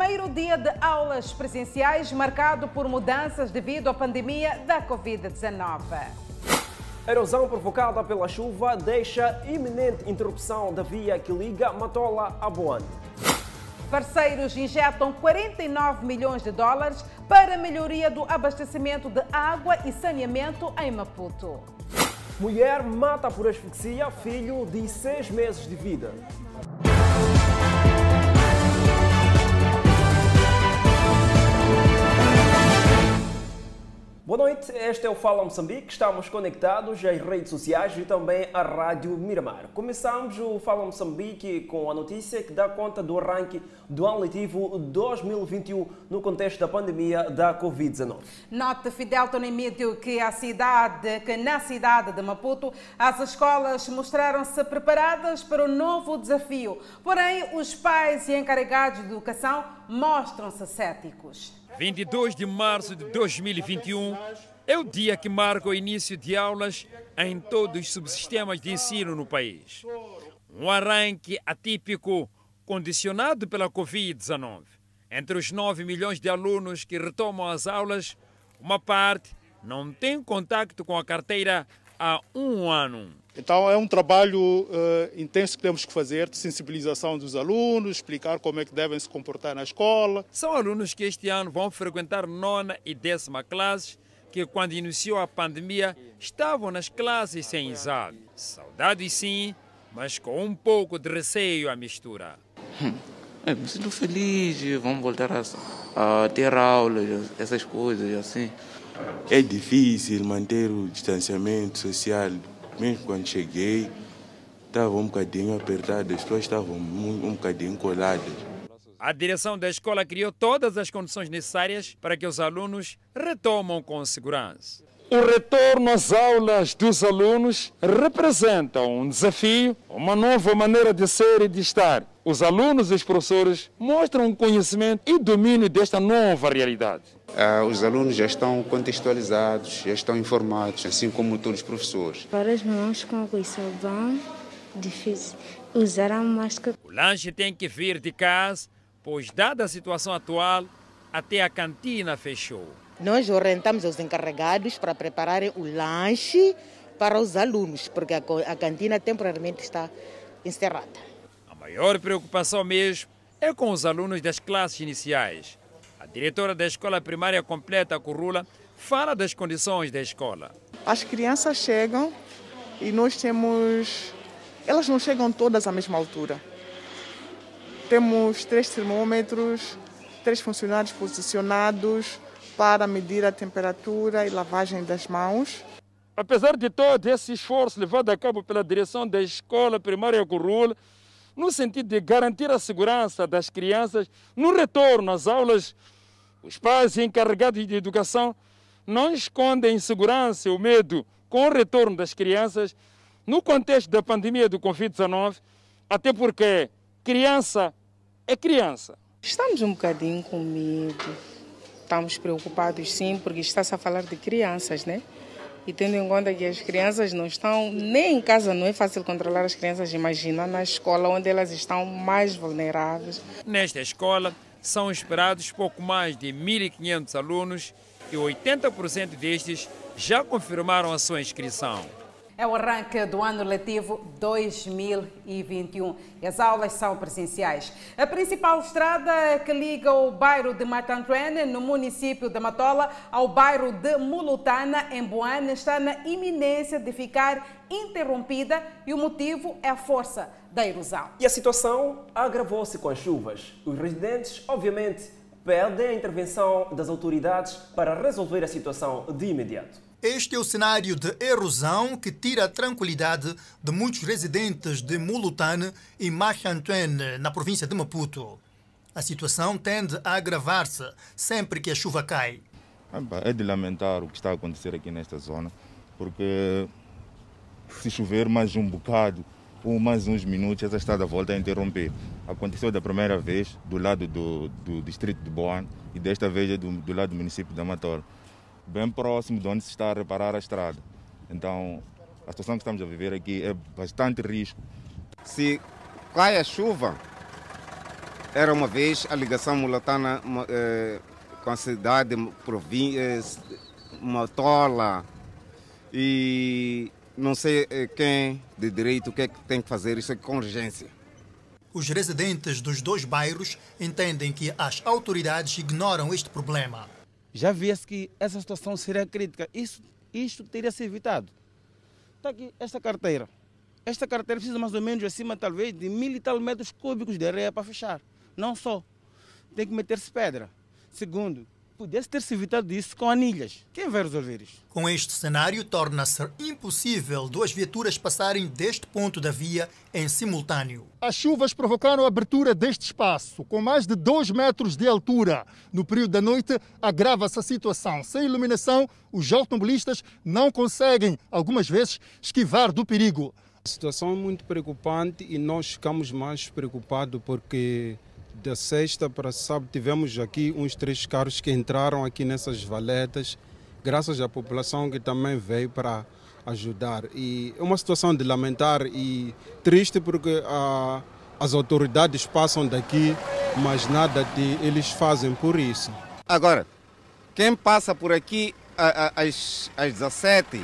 primeiro dia de aulas presenciais marcado por mudanças devido à pandemia da Covid-19. A erosão provocada pela chuva deixa iminente interrupção da via que liga Matola a Boane. Parceiros injetam 49 milhões de dólares para a melhoria do abastecimento de água e saneamento em Maputo. Mulher mata por asfixia filho de seis meses de vida. Boa noite, este é o Fala Moçambique. Estamos conectados às redes sociais e também à Rádio Miramar. Começamos o Fala Moçambique com a notícia que dá conta do arranque do ano letivo 2021 no contexto da pandemia da Covid-19. Nota Fidel Tonemídio que que na cidade de Maputo as escolas mostraram-se preparadas para o novo desafio. Porém, os pais e encarregados de educação mostram-se céticos. 22 de março de 2021 é o dia que marca o início de aulas em todos os subsistemas de ensino no país. Um arranque atípico condicionado pela Covid-19. Entre os 9 milhões de alunos que retomam as aulas, uma parte não tem contato com a carteira há um ano. Então é um trabalho uh, intenso que temos que fazer de sensibilização dos alunos, explicar como é que devem se comportar na escola. São alunos que este ano vão frequentar nona e décima classes, que quando iniciou a pandemia estavam nas classes sem exame. Saudade sim, mas com um pouco de receio à mistura. Hum, é, me sinto feliz, vamos voltar a, a ter aulas, essas coisas assim. É difícil manter o distanciamento social mesmo quando cheguei, estava um bocadinho apertado, as pessoas estavam um, um bocadinho coladas. A direção da escola criou todas as condições necessárias para que os alunos retomam com segurança. O retorno às aulas dos alunos representa um desafio, uma nova maneira de ser e de estar. Os alunos e os professores mostram conhecimento e domínio desta nova realidade. Ah, os alunos já estão contextualizados, já estão informados, assim como todos os professores. Para as mãos com água e sabão, difícil. Usar a máscara. O lanche tem que vir de casa, pois, dada a situação atual, até a cantina fechou. Nós orientamos os encarregados para prepararem o lanche para os alunos, porque a, a cantina temporariamente está encerrada. A maior preocupação mesmo é com os alunos das classes iniciais. A diretora da escola primária completa, a Currula, fala das condições da escola. As crianças chegam e nós temos. Elas não chegam todas à mesma altura. Temos três termômetros, três funcionários posicionados para medir a temperatura e lavagem das mãos. Apesar de todo esse esforço levado a cabo pela direção da escola primária Curul, no sentido de garantir a segurança das crianças no retorno às aulas, os pais encarregados de educação não escondem a insegurança e o medo com o retorno das crianças no contexto da pandemia do Covid-19, até porque criança é criança. Estamos um bocadinho com medo estamos preocupados sim, porque está-se a falar de crianças, né? E tendo em conta que as crianças não estão, nem em casa não é fácil controlar as crianças, imagina na escola onde elas estão mais vulneráveis. Nesta escola são esperados pouco mais de 1.500 alunos e 80% destes já confirmaram a sua inscrição. É o arranque do ano letivo 2021 e as aulas são presenciais. A principal estrada que liga o bairro de Matantuene, no município de Matola, ao bairro de Mulutana, em Boane, está na iminência de ficar interrompida e o motivo é a força da erosão. E a situação agravou-se com as chuvas. Os residentes, obviamente, pedem a intervenção das autoridades para resolver a situação de imediato. Este é o cenário de erosão que tira a tranquilidade de muitos residentes de Mulutane e Machantuene, na província de Maputo. A situação tende a agravar-se sempre que a chuva cai. É de lamentar o que está a acontecer aqui nesta zona, porque se chover mais um bocado ou mais uns minutos, essa estrada volta a interromper. Aconteceu da primeira vez do lado do, do distrito de Boan e desta vez é do, do lado do município de Amator bem próximo de onde se está a reparar a estrada. Então, a situação que estamos a viver aqui é bastante risco. Se cai a chuva, era uma vez a ligação mulatana eh, com a cidade, província, Matola e não sei eh, quem de direito o que é que tem que fazer isso é com urgência. Os residentes dos dois bairros entendem que as autoridades ignoram este problema. Já via-se que essa situação seria crítica. Isso, isto teria se evitado. Está aqui esta carteira. Esta carteira precisa mais ou menos acima, talvez, de mil e tal metros cúbicos de areia para fechar. Não só. Tem que meter-se pedra. Segundo, pudesse ter-se evitado isso com anilhas. Quem vai resolver isso? Com este cenário, torna-se impossível duas viaturas passarem deste ponto da via em simultâneo. As chuvas provocaram a abertura deste espaço, com mais de 2 metros de altura. No período da noite, agrava-se a situação. Sem iluminação, os automobilistas não conseguem, algumas vezes, esquivar do perigo. A situação é muito preocupante e nós ficamos mais preocupados porque da sexta para sábado tivemos aqui uns três carros que entraram aqui nessas valetas, graças à população que também veio para ajudar. E é uma situação de lamentar e triste porque ah, as autoridades passam daqui, mas nada de eles fazem por isso. Agora, quem passa por aqui às, às 17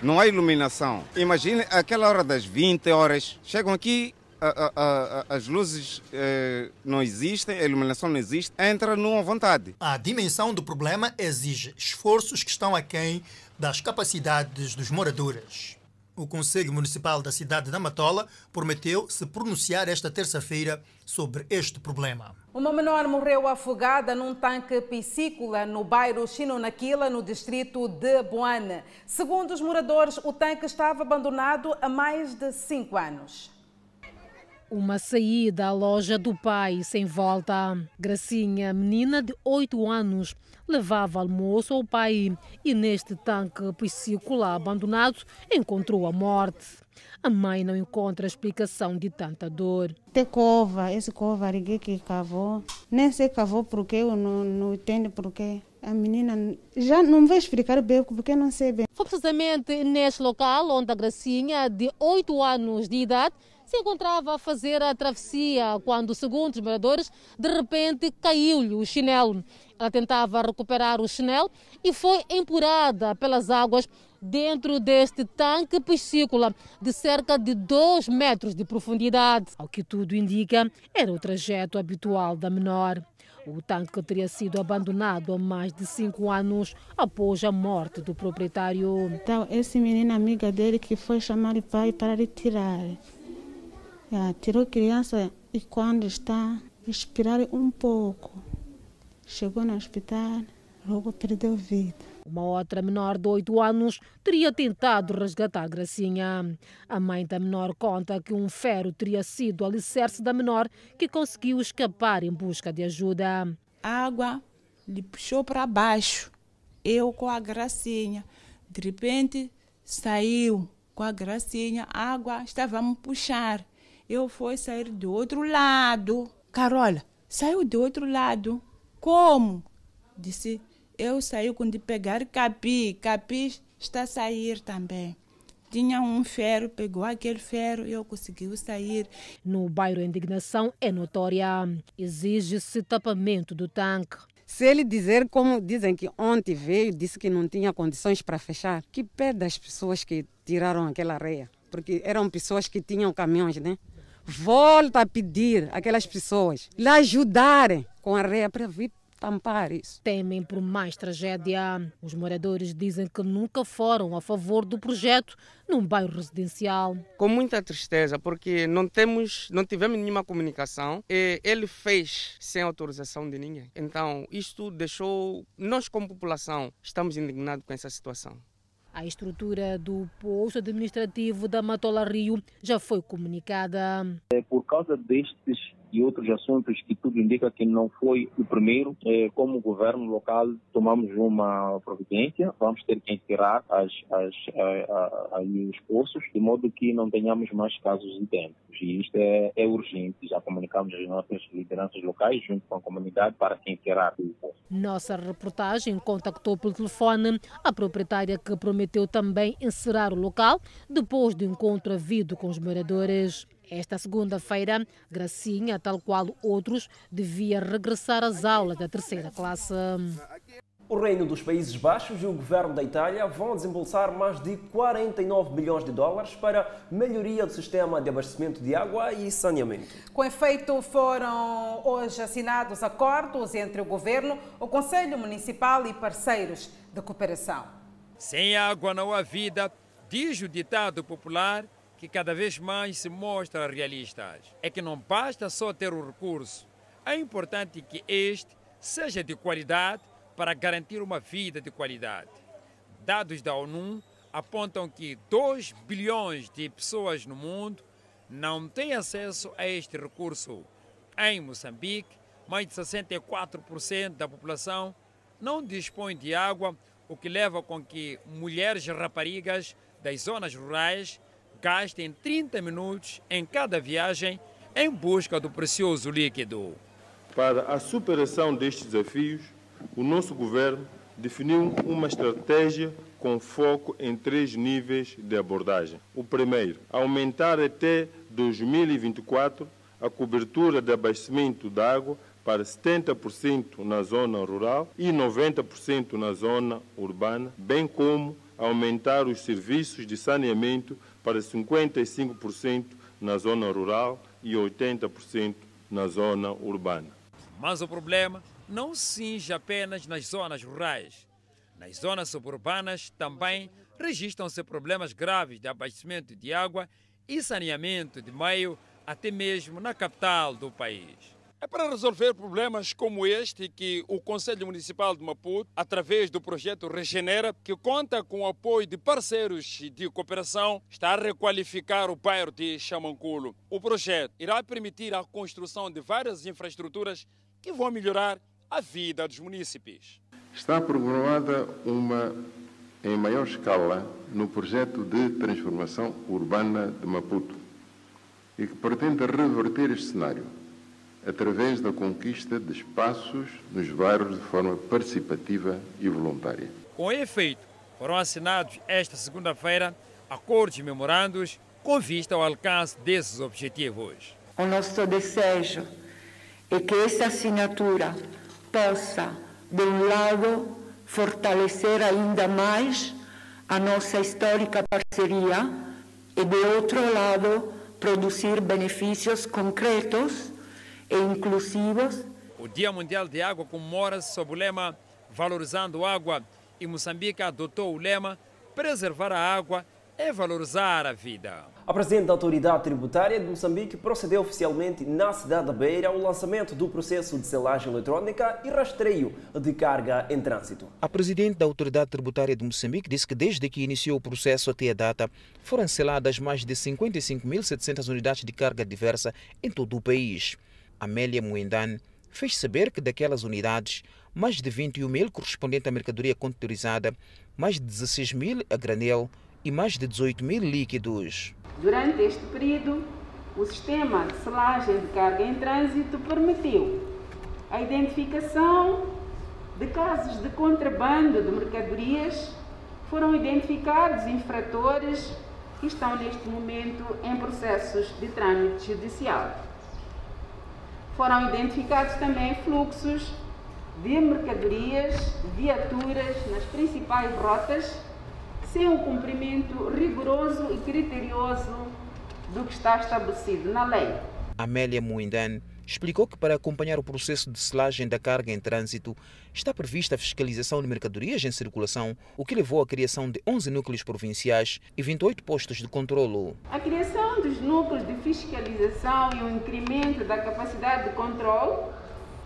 não há iluminação. Imagine aquela hora das 20 horas, chegam aqui, a, a, a, as luzes eh, não existem, a iluminação não existe, entra numa vontade. A dimensão do problema exige esforços que estão aquém das capacidades dos moradores. O Conselho Municipal da cidade de Amatola prometeu se pronunciar esta terça-feira sobre este problema. Uma menor morreu afogada num tanque piscícola no bairro Chinonaquila, no distrito de Boane. Segundo os moradores, o tanque estava abandonado há mais de cinco anos. Uma saída à loja do pai sem volta. Gracinha, menina de 8 anos, levava almoço ao pai e neste tanque piscícola abandonado encontrou a morte. A mãe não encontra explicação de tanta dor. Tem cova, esse cova que cavou. Nem sei cavou porque eu não, não entendo porque a menina já não vai explicar bem porque não sei bem. Foi precisamente neste local onde a Gracinha, de 8 anos de idade, se encontrava a fazer a travessia quando, segundo os moradores, de repente caiu-lhe o chinelo. Ela tentava recuperar o chinelo e foi empurrada pelas águas dentro deste tanque piscícola de cerca de 2 metros de profundidade. Ao que tudo indica, era o trajeto habitual da menor. O tanque teria sido abandonado há mais de cinco anos após a morte do proprietário. Então, esse menino amiga dele que foi chamar o pai para retirar. É, tirou a criança e quando está a expirar um pouco, chegou no hospital, logo perdeu vida. Uma outra menor de 8 anos teria tentado resgatar Gracinha. A mãe da menor conta que um ferro teria sido o alicerce da menor que conseguiu escapar em busca de ajuda. A água lhe puxou para baixo. Eu com a Gracinha. De repente saiu com a Gracinha, a água estava a me puxar eu fui sair do outro lado. Carola, saiu do outro lado. Como? Disse, eu saí quando pegar capi. Capi está a sair também. Tinha um ferro, pegou aquele ferro e eu consegui sair. No bairro a indignação é notória. Exige-se tapamento do tanque. Se ele dizer, como dizem que ontem veio, disse que não tinha condições para fechar, que pede as pessoas que tiraram aquela areia. Porque eram pessoas que tinham caminhões, né? Volta a pedir aquelas pessoas lá ajudarem com a areia para vir tampar isso. Temem por mais tragédia. Os moradores dizem que nunca foram a favor do projeto num bairro residencial. Com muita tristeza, porque não temos, não tivemos nenhuma comunicação e ele fez sem autorização de ninguém. Então, isto deixou nós como população estamos indignados com essa situação. A estrutura do posto administrativo da Matola Rio já foi comunicada. É por causa destes e outros assuntos que tudo indica que não foi o primeiro. É, como governo local, tomamos uma providência, vamos ter que encerrar as, as, a, a, os poços, de modo que não tenhamos mais casos idênticos. E isto é, é urgente. Já comunicamos as nossas lideranças locais, junto com a comunidade, para que encerrar o poço. Nossa reportagem contactou pelo telefone a proprietária que prometeu também encerrar o local depois do encontro havido com os moradores. Esta segunda-feira, Gracinha, tal qual outros, devia regressar às aulas da terceira classe. O Reino dos Países Baixos e o governo da Itália vão desembolsar mais de 49 milhões de dólares para melhoria do sistema de abastecimento de água e saneamento. Com efeito, foram hoje assinados acordos entre o governo, o Conselho Municipal e parceiros de cooperação. Sem água não há vida, diz o ditado popular que cada vez mais se mostra realista. É que não basta só ter o recurso, é importante que este seja de qualidade para garantir uma vida de qualidade. Dados da ONU apontam que 2 bilhões de pessoas no mundo não têm acesso a este recurso. Em Moçambique, mais de 64% da população não dispõe de água, o que leva com que mulheres e raparigas das zonas rurais gastem 30 minutos em cada viagem em busca do precioso líquido. Para a superação destes desafios, o nosso governo definiu uma estratégia com foco em três níveis de abordagem. O primeiro, aumentar até 2024 a cobertura de abastecimento de água para 70% na zona rural e 90% na zona urbana, bem como aumentar os serviços de saneamento para 55% na zona rural e 80% na zona urbana. Mas o problema não cinge apenas nas zonas rurais. Nas zonas suburbanas também registram-se problemas graves de abastecimento de água e saneamento de meio, até mesmo na capital do país. É para resolver problemas como este que o Conselho Municipal de Maputo, através do projeto Regenera, que conta com o apoio de parceiros de cooperação, está a requalificar o bairro de Chamanculo. O projeto irá permitir a construção de várias infraestruturas que vão melhorar a vida dos munícipes. Está programada uma em maior escala no projeto de transformação urbana de Maputo e que pretende reverter este cenário através da conquista de espaços nos bairros de forma participativa e voluntária. Com efeito, foram assinados esta segunda-feira acordos e memorandos com vista ao alcance desses objetivos. O nosso desejo é que essa assinatura possa, de um lado, fortalecer ainda mais a nossa histórica parceria e, de outro lado, produzir benefícios concretos e inclusivos. O Dia Mundial de Água comemora-se sob o lema Valorizando Água e Moçambique adotou o lema Preservar a água é valorizar a vida. A Presidente da Autoridade Tributária de Moçambique procedeu oficialmente na cidade da Beira ao lançamento do processo de selagem eletrónica e rastreio de carga em trânsito. A Presidente da Autoridade Tributária de Moçambique disse que desde que iniciou o processo até a data foram seladas mais de 55.700 unidades de carga diversa em todo o país. Amélia Muendan fez saber que daquelas unidades, mais de 21 mil correspondente à mercadoria contourizada, mais de 16 mil a granel e mais de 18 mil líquidos. Durante este período, o sistema de selagem de carga em trânsito permitiu a identificação de casos de contrabando de mercadorias. Foram identificados infratores que estão neste momento em processos de trâmite judicial. Foram identificados também fluxos de mercadorias, viaturas nas principais rotas sem o cumprimento rigoroso e criterioso do que está estabelecido na lei. Amélia Muindan explicou que para acompanhar o processo de selagem da carga em trânsito está prevista a fiscalização de mercadorias em circulação, o que levou à criação de 11 núcleos provinciais e 28 postos de controlo. A criação dos núcleos de fiscalização e o incremento da capacidade de controle,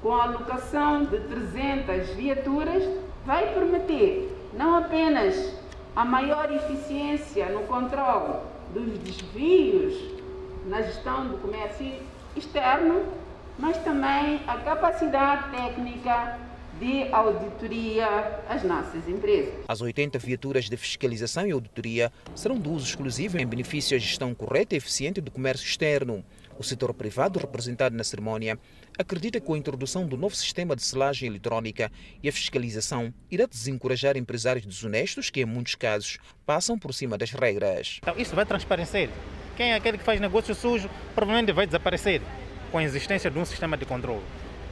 com a alocação de 300 viaturas, vai permitir não apenas a maior eficiência no controle dos desvios na gestão do comércio externo, mas também a capacidade técnica de auditoria às nossas empresas. As 80 viaturas de fiscalização e auditoria serão de uso exclusivo em benefício à gestão correta e eficiente do comércio externo. O setor privado, representado na cerimónia, acredita que com a introdução do novo sistema de selagem eletrónica e a fiscalização irá desencorajar empresários desonestos que, em muitos casos, passam por cima das regras. Então, isso vai transparecer quem é aquele que faz negócio sujo provavelmente vai desaparecer com a existência de um sistema de controle.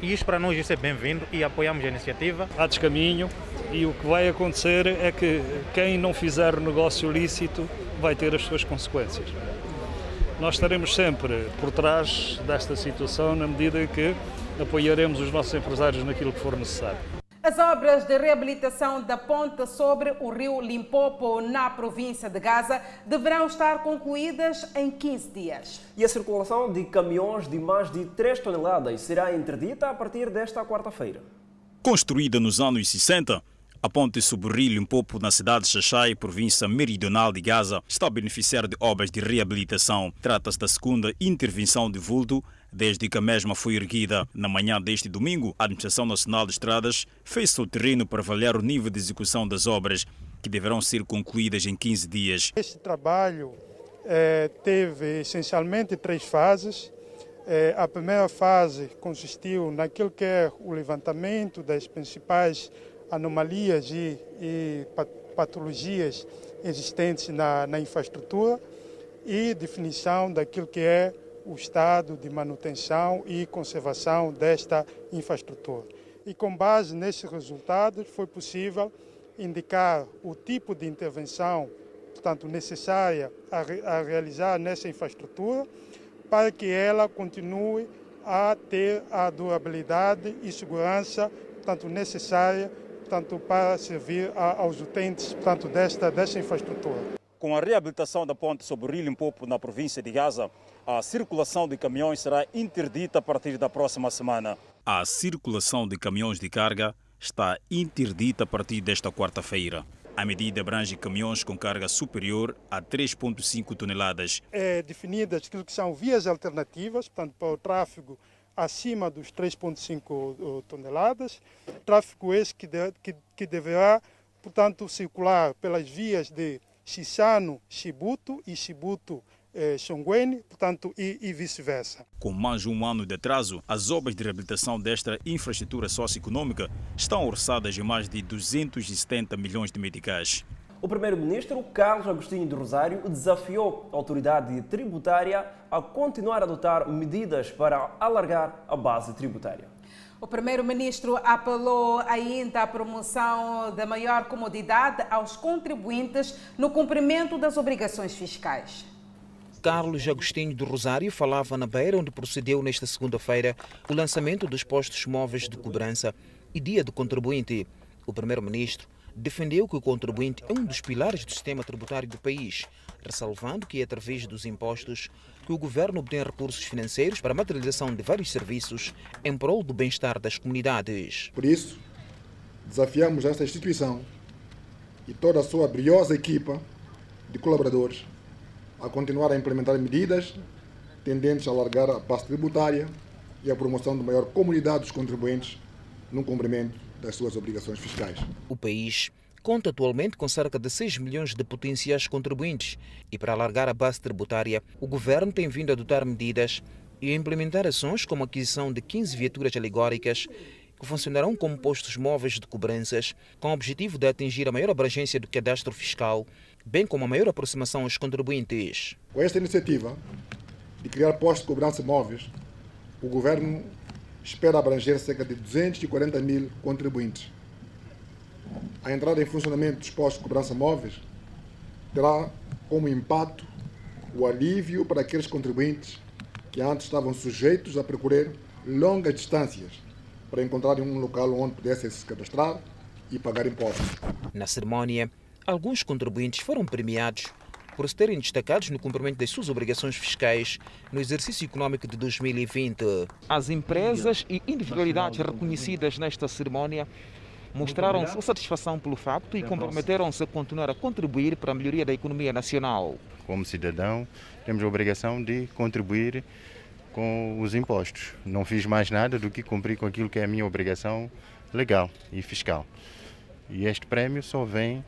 E isso para nós isso é bem-vindo e apoiamos a iniciativa. Há descaminho e o que vai acontecer é que quem não fizer negócio lícito vai ter as suas consequências. Nós estaremos sempre por trás desta situação na medida que apoiaremos os nossos empresários naquilo que for necessário. As obras de reabilitação da ponte sobre o rio Limpopo, na província de Gaza, deverão estar concluídas em 15 dias. E a circulação de caminhões de mais de 3 toneladas será interdita a partir desta quarta-feira. Construída nos anos 60, a ponte sobre o rio Limpopo, na cidade de Xaxai, província meridional de Gaza, está a beneficiar de obras de reabilitação. Trata-se da segunda intervenção de vulto desde que a mesma foi erguida. Na manhã deste domingo, a Administração Nacional de Estradas fez seu terreno para avaliar o nível de execução das obras, que deverão ser concluídas em 15 dias. Este trabalho eh, teve essencialmente três fases. Eh, a primeira fase consistiu naquilo que é o levantamento das principais anomalias e, e patologias existentes na, na infraestrutura e definição daquilo que é o estado de manutenção e conservação desta infraestrutura. E com base nesses resultados foi possível indicar o tipo de intervenção, portanto, necessária a, a realizar nessa infraestrutura para que ela continue a ter a durabilidade e segurança, portanto, necessária portanto, para servir aos utentes portanto, desta, desta infraestrutura. Com a reabilitação da ponte sobre o Rio Limpopo na província de Gaza, a circulação de caminhões será interdita a partir da próxima semana. A circulação de caminhões de carga está interdita a partir desta quarta-feira. A medida abrange caminhões com carga superior a 3,5 toneladas. É definida aquilo que são vias alternativas, portanto, para o tráfego acima dos 3,5 toneladas. Tráfego esse que, de, que, que deverá, portanto, circular pelas vias de Xixano, Chibuto e Chibuto, eh, Xongweni, portanto, e, e vice-versa. Com mais de um ano de atraso, as obras de reabilitação desta infraestrutura socioeconômica estão orçadas em mais de 270 milhões de meticais. O primeiro-ministro Carlos Agostinho de Rosário desafiou a autoridade tributária a continuar a adotar medidas para alargar a base tributária. O primeiro-ministro apelou ainda à promoção da maior comodidade aos contribuintes no cumprimento das obrigações fiscais. Carlos Agostinho do Rosário falava na Beira, onde procedeu nesta segunda-feira o lançamento dos postos móveis de cobrança e Dia do Contribuinte. O primeiro-ministro defendeu que o contribuinte é um dos pilares do sistema tributário do país, ressalvando que é através dos impostos que o governo obtém recursos financeiros para a materialização de vários serviços em prol do bem-estar das comunidades. Por isso, desafiamos esta instituição e toda a sua briosa equipa de colaboradores a continuar a implementar medidas tendentes a alargar a base tributária e a promoção de maior comunidade dos contribuintes no cumprimento das suas obrigações fiscais. O país conta atualmente com cerca de 6 milhões de potenciais contribuintes e para alargar a base tributária, o governo tem vindo a adotar medidas e a implementar ações como a aquisição de 15 viaturas alegóricas que funcionarão como postos móveis de cobranças, com o objetivo de atingir a maior abrangência do cadastro fiscal, bem como a maior aproximação aos contribuintes. Com esta iniciativa de criar postos de cobrança móveis, o governo espera abranger cerca de 240 mil contribuintes a entrada em funcionamento dos postos de cobrança móveis terá como impacto o alívio para aqueles contribuintes que antes estavam sujeitos a percorrer longas distâncias para encontrarem um local onde pudessem se cadastrar e pagar impostos. Na cerimónia, alguns contribuintes foram premiados por se terem destacados no cumprimento das suas obrigações fiscais no exercício econômico de 2020. As empresas e individualidades reconhecidas nesta cerimónia mostraram sua satisfação pelo facto e comprometeram-se a continuar a contribuir para a melhoria da economia nacional. Como cidadão, temos a obrigação de contribuir com os impostos. Não fiz mais nada do que cumprir com aquilo que é a minha obrigação legal e fiscal. E este prémio só vem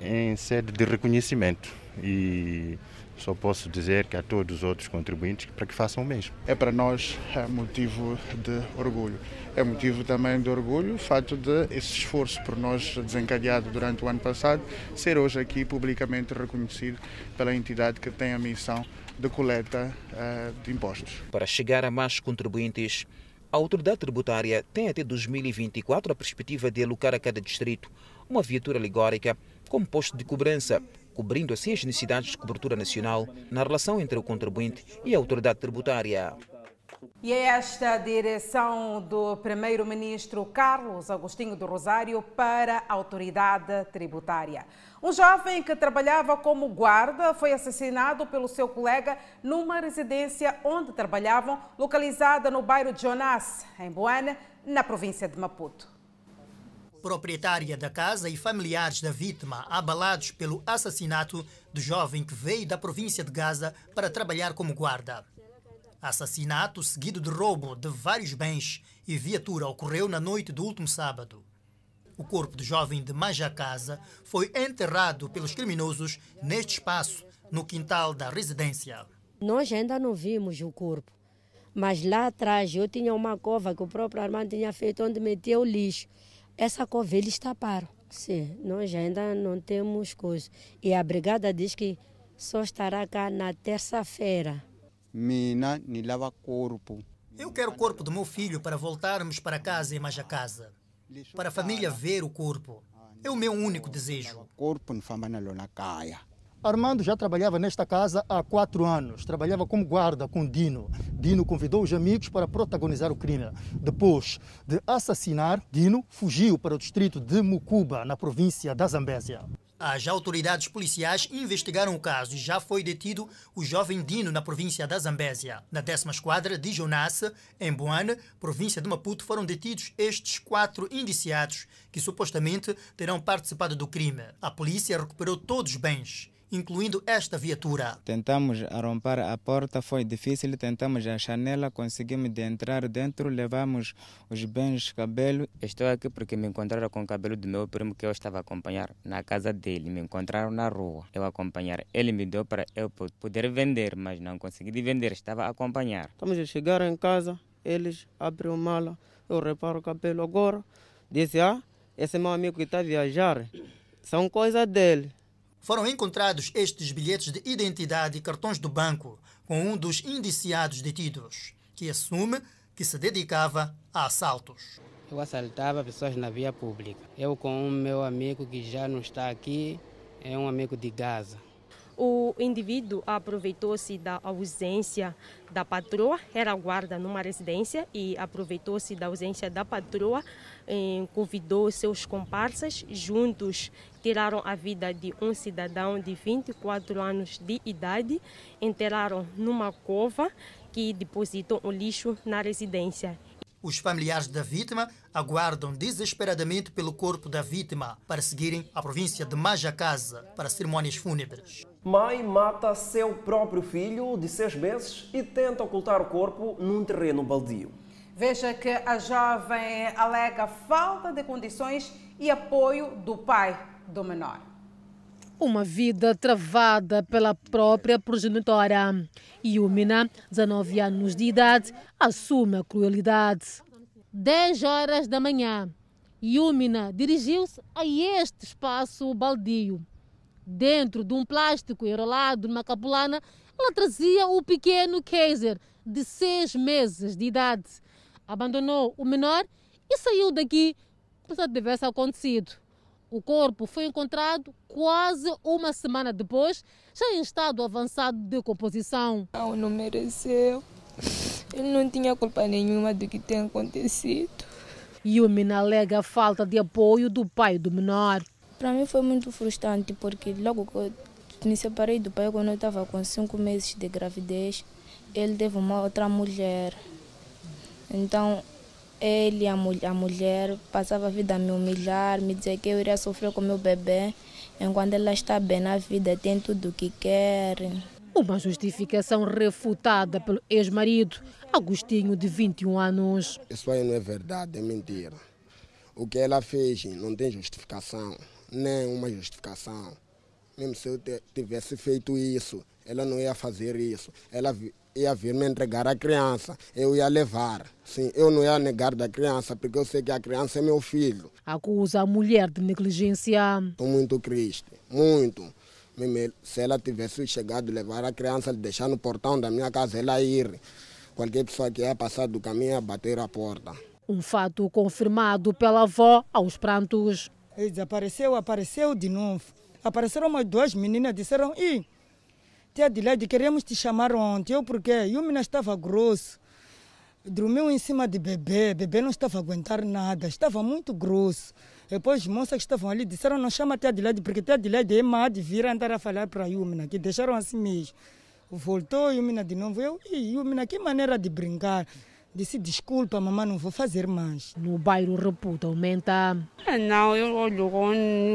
em sede de reconhecimento e só posso dizer que a todos os outros contribuintes para que façam o mesmo. É para nós é motivo de orgulho. É motivo também de orgulho o fato de esse esforço por nós desencadeado durante o ano passado ser hoje aqui publicamente reconhecido pela entidade que tem a missão de coleta uh, de impostos. Para chegar a mais contribuintes, a autoridade tributária tem até 2024 a perspectiva de alocar a cada distrito uma viatura alegórica como posto de cobrança, cobrindo assim as necessidades de cobertura nacional na relação entre o contribuinte e a autoridade tributária. E é esta direção do primeiro-ministro Carlos Agostinho do Rosário para a autoridade tributária. Um jovem que trabalhava como guarda foi assassinado pelo seu colega numa residência onde trabalhavam, localizada no bairro Jonas, em Boana, na província de Maputo. Proprietária da casa e familiares da vítima abalados pelo assassinato do jovem que veio da província de Gaza para trabalhar como guarda. Assassinato seguido de roubo de vários bens e viatura ocorreu na noite do último sábado. O corpo do jovem de Majacasa foi enterrado pelos criminosos neste espaço, no quintal da residência. Nós ainda não vimos o corpo, mas lá atrás eu tinha uma cova que o próprio Armando tinha feito onde metia o lixo. Essa cova eles taparam. Sim, nós ainda não temos coisa. E a brigada diz que só estará cá na terça-feira. Mina, me lava corpo. Eu quero o corpo do meu filho para voltarmos para casa em Majacasa para a família ver o corpo. É o meu único desejo. Corpo na caia. Armando já trabalhava nesta casa há quatro anos. Trabalhava como guarda com Dino. Dino convidou os amigos para protagonizar o crime. Depois de assassinar, Dino fugiu para o distrito de Mucuba, na província da Zambésia. As autoridades policiais investigaram o caso e já foi detido o jovem Dino na província da Zambésia. Na décima esquadra de Jonas, em Boane, província de Maputo, foram detidos estes quatro indiciados que supostamente terão participado do crime. A polícia recuperou todos os bens incluindo esta viatura. Tentamos romper a porta, foi difícil, tentamos a janela, conseguimos de entrar dentro, levamos os bens, cabelo. Estou aqui porque me encontraram com o cabelo do meu primo que eu estava a acompanhar na casa dele. Me encontraram na rua, eu acompanhar. Ele me deu para eu poder vender, mas não consegui vender, estava a acompanhar. Estamos a chegar em casa, eles abrem o mala, eu reparo o cabelo agora. Disse, ah, esse meu amigo que está a viajar, são coisas dele. Foram encontrados estes bilhetes de identidade e cartões do banco com um dos indiciados detidos, que assume que se dedicava a assaltos. Eu assaltava pessoas na via pública. Eu com um meu amigo que já não está aqui, é um amigo de Gaza. O indivíduo aproveitou-se da ausência da patroa, era guarda numa residência e aproveitou-se da ausência da patroa, convidou seus comparsas, juntos tiraram a vida de um cidadão de 24 anos de idade, enterraram numa cova que depositou o lixo na residência. Os familiares da vítima aguardam desesperadamente pelo corpo da vítima para seguirem à província de Majacasa para cerimônias fúnebres. Mãe mata seu próprio filho de seis meses e tenta ocultar o corpo num terreno baldio. Veja que a jovem alega falta de condições e apoio do pai do menor. Uma vida travada pela própria progenitora. Yumina, 19 anos de idade, assume a crueldade. 10 horas da manhã, Yumina dirigiu-se a este espaço baldio. Dentro de um plástico enrolado numa capulana, ela trazia o pequeno Kaiser, de seis meses de idade. Abandonou o menor e saiu daqui como se tivesse acontecido. O corpo foi encontrado quase uma semana depois, já em estado avançado de decomposição. Não, não mereceu. Ele não tinha culpa nenhuma do que tem acontecido. Yumina alega a falta de apoio do pai do menor. Para mim foi muito frustrante, porque logo que eu me separei do pai, quando eu estava com cinco meses de gravidez, ele teve uma outra mulher. Então, ele, a, mul a mulher, passava a vida a me humilhar, me dizer que eu iria sofrer com meu bebê, enquanto ela está bem na vida, tem tudo o que quer. Uma justificação refutada pelo ex-marido, Agostinho, de 21 anos. Isso aí não é verdade, é mentira. O que ela fez não tem justificação, nem uma justificação. Mesmo se eu tivesse feito isso, ela não ia fazer isso. Ela ia vir me entregar a criança, eu ia levar. Sim, eu não ia negar da criança, porque eu sei que a criança é meu filho. Acusa a mulher de negligência. Estou muito triste, muito. Se ela tivesse chegado levar a criança, deixar no portão da minha casa, ela ir. Qualquer pessoa que ia passar do caminho ia bater a porta. Um fato confirmado pela avó aos prantos. Ele desapareceu, apareceu de novo. Apareceram umas duas meninas, disseram, Ih, tia Adelaide, queremos te chamar ontem. Eu porque e o menino estava grosso. Dormiu em cima de bebê, bebê não estava a aguentar nada, estava muito grosso. Depois, moças que estavam ali disseram: Não chama tia Adelaide, porque tia Adelaide é má de vir andar a falar para a Yumina, que deixaram assim mesmo. Voltou Yumina de novo. Eu, Yumina, que maneira de brincar. Disse desculpa, mamãe, não vou fazer mais. No bairro Reputa aumenta. Ah, não, eu olho com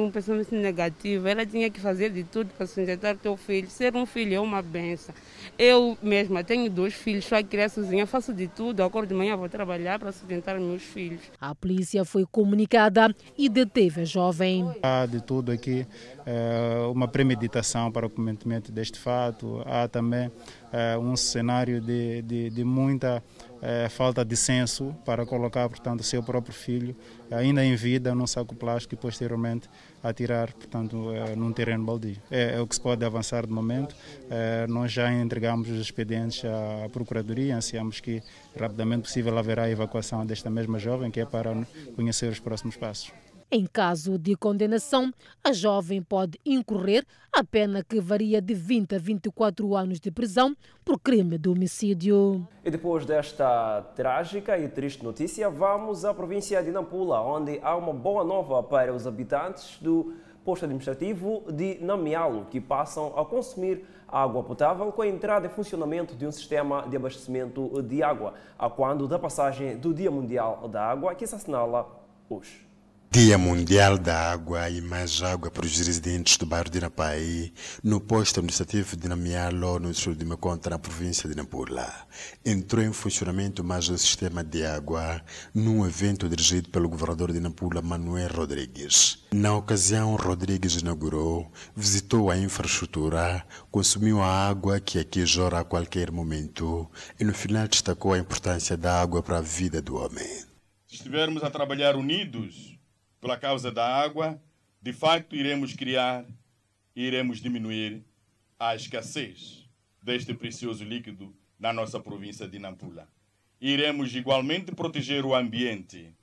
um pensamento negativo. Ela tinha que fazer de tudo para sustentar teu filho. Ser um filho é uma benção. Eu mesma tenho dois filhos, sou a criança sozinha, faço de tudo. Acordo de manhã, vou trabalhar para sustentar meus filhos. A polícia foi comunicada e deteve a jovem. Há de tudo aqui é, uma premeditação para o cometimento deste fato. Há também é, um cenário de, de, de muita é, falta de senso para colocar, portanto, seu próprio filho ainda em vida num saco plástico e posteriormente atirar, portanto, é, num terreno baldio. É, é, o que se pode avançar de momento. É, nós já entregamos os expedientes à Procuradoria, ansiamos que rapidamente possível haverá a evacuação desta mesma jovem, que é para conhecer os próximos passos. Em caso de condenação, a jovem pode incorrer a pena que varia de 20 a 24 anos de prisão por crime de homicídio. E depois desta trágica e triste notícia, vamos à província de Nampula, onde há uma boa nova para os habitantes do posto administrativo de Namialo, que passam a consumir água potável com a entrada em funcionamento de um sistema de abastecimento de água, a quando da passagem do Dia Mundial da Água, que se assinala hoje. Dia Mundial da Água e mais água para os residentes do bairro de Napai, no posto administrativo de Namialo, no distrito de Meconta, na província de Nampula. Entrou em funcionamento mais um sistema de água num evento dirigido pelo governador de Nampula, Manuel Rodrigues. Na ocasião, Rodrigues inaugurou, visitou a infraestrutura, consumiu a água que aqui jorra a qualquer momento e no final destacou a importância da água para a vida do homem. Se estivermos a trabalhar unidos, pela causa da água, de facto iremos criar e iremos diminuir a escassez deste precioso líquido na nossa província de Nampula. Iremos igualmente proteger o ambiente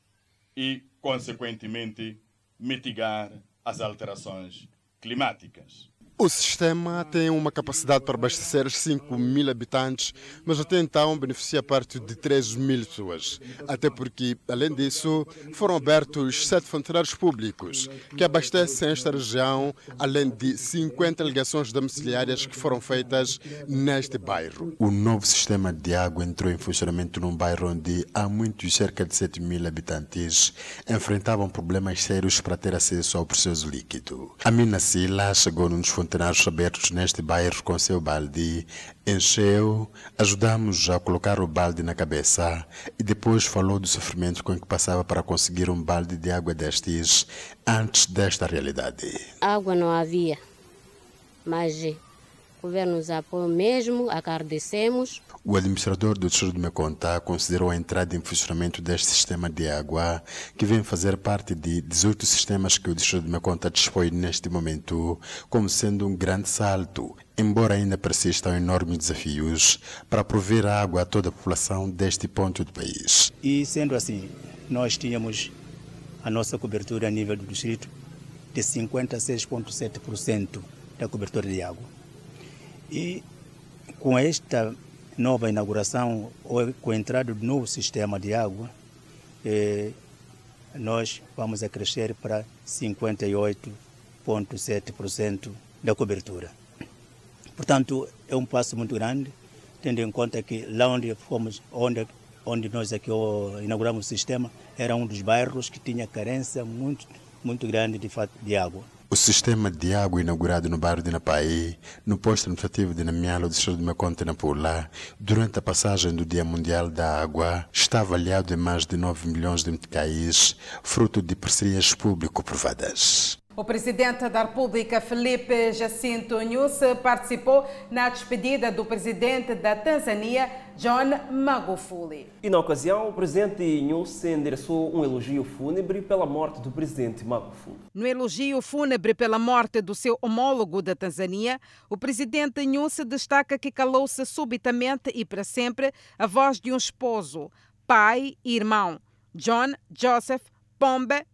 e, consequentemente, mitigar as alterações climáticas. O sistema tem uma capacidade para abastecer 5 mil habitantes, mas até então beneficia perto de 3 mil pessoas. Até porque, além disso, foram abertos sete funcionários públicos que abastecem esta região, além de 50 ligações domiciliárias que foram feitas neste bairro. O novo sistema de água entrou em funcionamento num bairro onde há muitos, cerca de 7 mil habitantes, enfrentavam problemas sérios para ter acesso ao precioso líquido. A Mina Sila chegou num dos centenários abertos neste bairro com seu balde, encheu, ajudamos a colocar o balde na cabeça e depois falou do sofrimento com que passava para conseguir um balde de água destes antes desta realidade. Água não havia, mas o governo nos apoiou mesmo, agradecemos. O administrador do Distrito de Meconta considerou a entrada em funcionamento deste sistema de água, que vem fazer parte de 18 sistemas que o Distrito de Meconta dispõe neste momento, como sendo um grande salto, embora ainda persistam enormes desafios para prover água a toda a população deste ponto do país. E sendo assim, nós tínhamos a nossa cobertura a nível do distrito de 56,7% da cobertura de água. E com esta nova inauguração, ou com a entrada do novo sistema de água, eh, nós vamos a crescer para 58,7% da cobertura. Portanto, é um passo muito grande, tendo em conta que lá onde fomos, onde, onde nós aqui inauguramos o sistema, era um dos bairros que tinha carência muito, muito grande de, de água. O sistema de água inaugurado no bairro de Napai, no posto administrativo de Namialo, distrito de Meconte, Nampula, durante a passagem do Dia Mundial da Água, está avaliado em mais de 9 milhões de meticais, fruto de parcerias público-privadas. O presidente da República, Felipe Jacinto Nyusi, participou na despedida do presidente da Tanzânia, John Magufuli. E na ocasião, o presidente Nyusi endereçou um elogio fúnebre pela morte do presidente Magufuli. No elogio fúnebre pela morte do seu homólogo da Tanzânia, o presidente Nyusi destaca que calou-se subitamente e para sempre a voz de um esposo, pai e irmão, John Joseph Pombe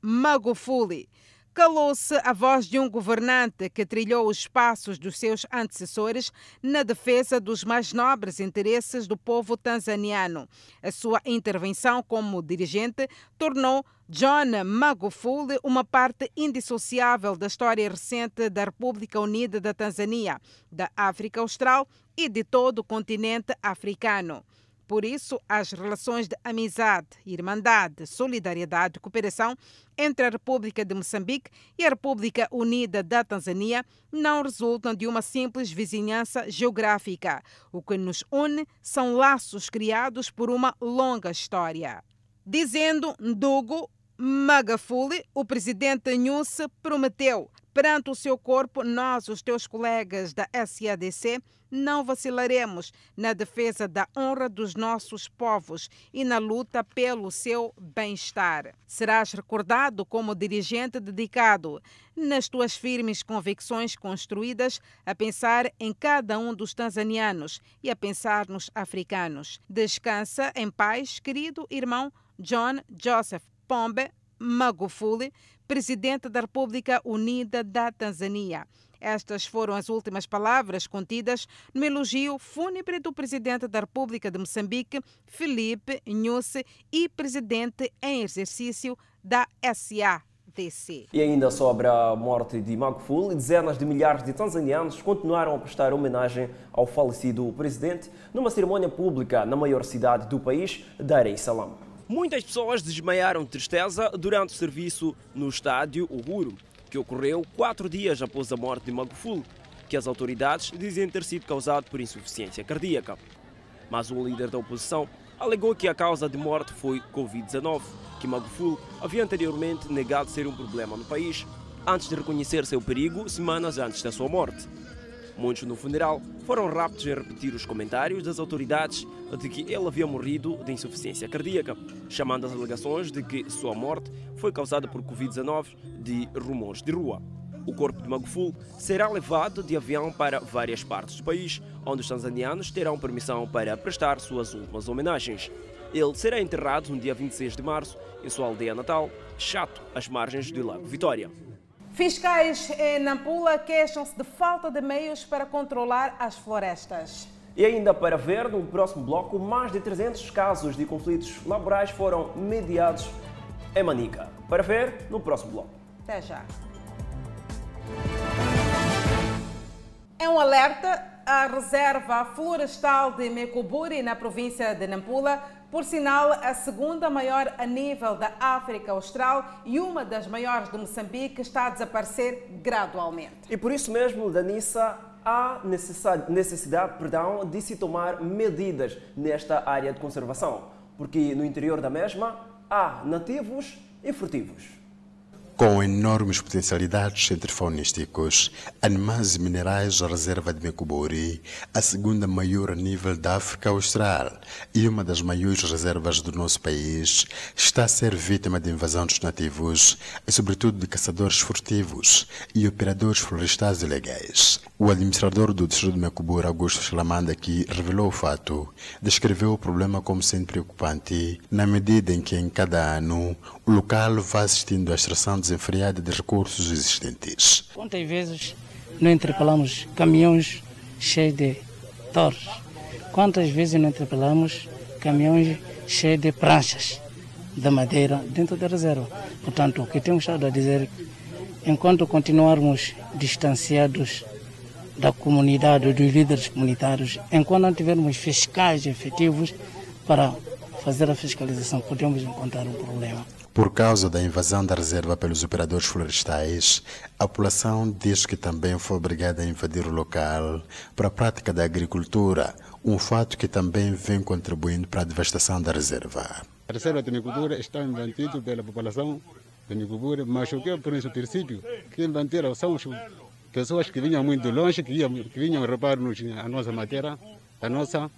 Magufuli calou-se a voz de um governante que trilhou os passos dos seus antecessores na defesa dos mais nobres interesses do povo tanzaniano. A sua intervenção como dirigente tornou John Magufuli uma parte indissociável da história recente da República Unida da Tanzânia, da África Austral e de todo o continente africano. Por isso, as relações de amizade, irmandade, solidariedade e cooperação entre a República de Moçambique e a República Unida da Tanzânia não resultam de uma simples vizinhança geográfica. O que nos une são laços criados por uma longa história. Dizendo Ndugu Magafuli, o presidente Nyusi prometeu perante o seu corpo, nós, os teus colegas da SADC, não vacilaremos na defesa da honra dos nossos povos e na luta pelo seu bem-estar. Serás recordado como dirigente dedicado nas tuas firmes convicções construídas a pensar em cada um dos tanzanianos e a pensar nos africanos. Descansa em paz, querido irmão John Joseph Pombe Magufuli, presidente da República Unida da Tanzânia. Estas foram as últimas palavras contidas no elogio fúnebre do presidente da República de Moçambique, Felipe Nyusi, e presidente em exercício da SADC. E ainda sobre a morte de Magufuli, dezenas de milhares de tanzanianos continuaram a prestar homenagem ao falecido presidente numa cerimônia pública na maior cidade do país, Dar es Salaam. Muitas pessoas desmaiaram de tristeza durante o serviço no estádio Uhuru que ocorreu quatro dias após a morte de Magufuli, que as autoridades dizem ter sido causado por insuficiência cardíaca. Mas o líder da oposição alegou que a causa de morte foi Covid-19, que Magufuli havia anteriormente negado ser um problema no país, antes de reconhecer seu perigo semanas antes da sua morte. Muitos no funeral foram rápidos em repetir os comentários das autoridades de que ele havia morrido de insuficiência cardíaca, chamando as alegações de que sua morte foi causada por Covid-19 de rumores de rua. O corpo de Magufuli será levado de avião para várias partes do país, onde os tanzanianos terão permissão para prestar suas últimas homenagens. Ele será enterrado no dia 26 de março em sua aldeia natal, Chato, às margens do Lago Vitória. Fiscais em Nampula queixam-se de falta de meios para controlar as florestas. E ainda para ver, no próximo bloco, mais de 300 casos de conflitos laborais foram mediados em Manica. Para ver, no próximo bloco. Até já. É um alerta à reserva florestal de Mecuburi, na província de Nampula, por sinal a segunda maior a nível da África Austral e uma das maiores de Moçambique, está a desaparecer gradualmente. E por isso mesmo, Danissa, há necessidade, necessidade perdão, de se tomar medidas nesta área de conservação, porque no interior da mesma há nativos e furtivos. Com enormes potencialidades centrofaunísticos, animais e minerais, a reserva de Mecuburi, a segunda maior a nível da África Austral e uma das maiores reservas do nosso país, está a ser vítima de invasão dos nativos e, sobretudo, de caçadores furtivos e operadores florestais ilegais. O administrador do distrito de Mecuburi, Augusto Chalamanda, que revelou o fato, descreveu o problema como sendo preocupante na medida em que, em cada ano, o local vai assistindo à extração desenfreada de recursos existentes. Quantas vezes não interpelamos caminhões cheios de torres? Quantas vezes não interpelamos caminhões cheios de pranchas de madeira dentro da reserva? Portanto, o que temos estado a dizer enquanto continuarmos distanciados da comunidade, dos líderes comunitários, enquanto não tivermos fiscais efetivos para fazer a fiscalização, podemos encontrar um problema. Por causa da invasão da reserva pelos operadores florestais, a população diz que também foi obrigada a invadir o local para a prática da agricultura, um fato que também vem contribuindo para a devastação da reserva. A reserva de agricultura está invadida pela população de Nicubura, mas o que é por esse princípio, quem manter são as pessoas que vinham muito longe, que vinham, que vinham roubar a nossa matéria, a nossa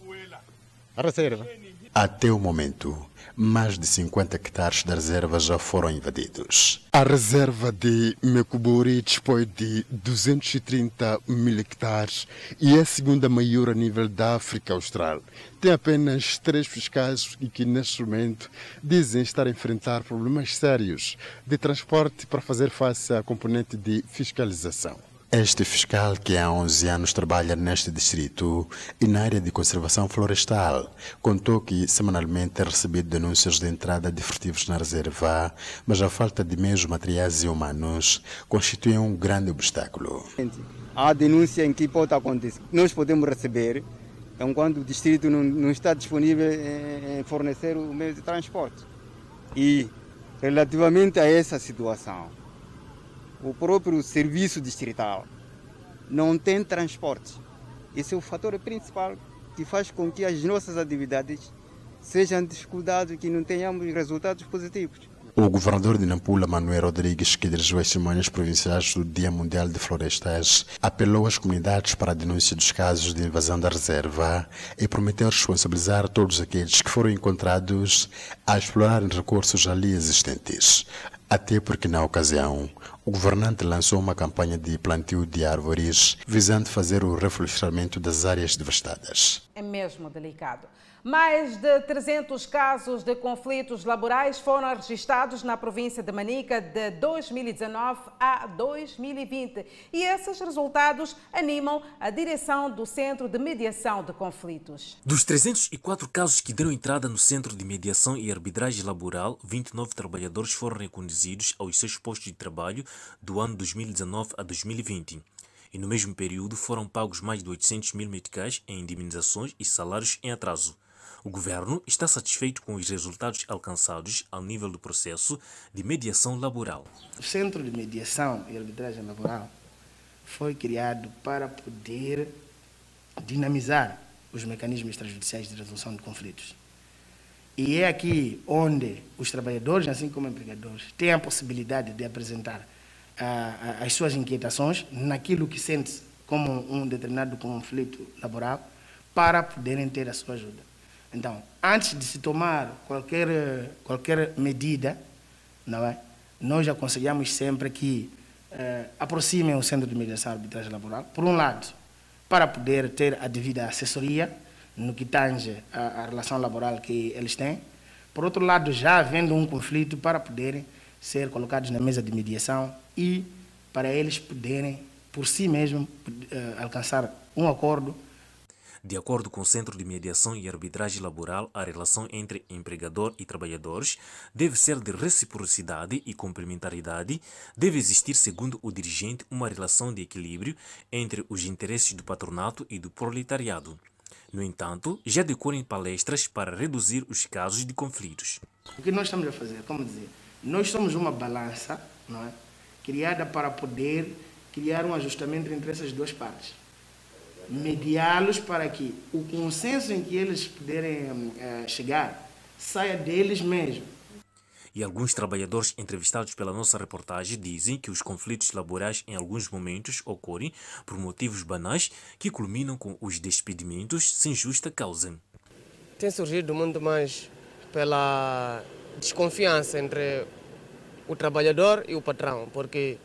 reserva. Até o momento, mais de 50 hectares da reserva já foram invadidos. A reserva de Mecuburi dispõe de 230 mil hectares e é a segunda maior a nível da África Austral. Tem apenas três fiscais e que, neste momento, dizem estar a enfrentar problemas sérios de transporte para fazer face à componente de fiscalização. Este fiscal, que há 11 anos trabalha neste distrito e na área de conservação florestal, contou que semanalmente é recebido denúncias de entrada de furtivos na reserva, mas a falta de meios materiais e humanos constitui um grande obstáculo. Há denúncia em que pode acontecer. Nós podemos receber, enquanto o distrito não, não está disponível em fornecer o meio de transporte. E, relativamente a essa situação, o próprio serviço distrital não tem transporte. Esse é o fator principal que faz com que as nossas atividades sejam dificuldades e que não tenhamos resultados positivos. O governador de Nampula, Manuel Rodrigues, que dirigiu as cerimônias provinciais do Dia Mundial de Florestas, apelou às comunidades para a denúncia dos casos de invasão da reserva e prometeu responsabilizar todos aqueles que foram encontrados a explorarem recursos ali existentes. Até porque, na ocasião, o governante lançou uma campanha de plantio de árvores visando fazer o reflorestamento das áreas devastadas. É mesmo delicado. Mais de 300 casos de conflitos laborais foram registrados na província de Manica de 2019 a 2020 e esses resultados animam a direção do Centro de Mediação de Conflitos. Dos 304 casos que deram entrada no Centro de Mediação e Arbitragem Laboral, 29 trabalhadores foram reconduzidos aos seus postos de trabalho do ano 2019 a 2020 e no mesmo período foram pagos mais de 800 mil meticais em indemnizações e salários em atraso. O governo está satisfeito com os resultados alcançados ao nível do processo de mediação laboral. O Centro de Mediação e Arbitragem Laboral foi criado para poder dinamizar os mecanismos extrajudiciais de resolução de conflitos. E é aqui onde os trabalhadores, assim como empregadores, têm a possibilidade de apresentar as suas inquietações naquilo que sente como um determinado conflito laboral para poderem ter a sua ajuda. Então, antes de se tomar qualquer, qualquer medida, não é? nós aconselhamos sempre que eh, aproximem o Centro de Mediação Arbitragem Laboral, por um lado, para poder ter a devida assessoria no que tange a relação laboral que eles têm, por outro lado, já havendo um conflito, para poderem ser colocados na mesa de mediação e para eles poderem, por si mesmos, eh, alcançar um acordo de acordo com o Centro de Mediação e Arbitragem Laboral, a relação entre empregador e trabalhadores deve ser de reciprocidade e complementaridade. Deve existir, segundo o dirigente, uma relação de equilíbrio entre os interesses do patronato e do proletariado. No entanto, já decorrem palestras para reduzir os casos de conflitos. O que nós estamos a fazer, como dizer, nós somos uma balança não é? criada para poder criar um ajustamento entre essas duas partes mediá-los para que o consenso em que eles puderem uh, chegar saia deles mesmos. E alguns trabalhadores entrevistados pela nossa reportagem dizem que os conflitos laborais em alguns momentos ocorrem por motivos banais que culminam com os despedimentos sem justa causa. Tem surgido muito mais pela desconfiança entre o trabalhador e o patrão, porque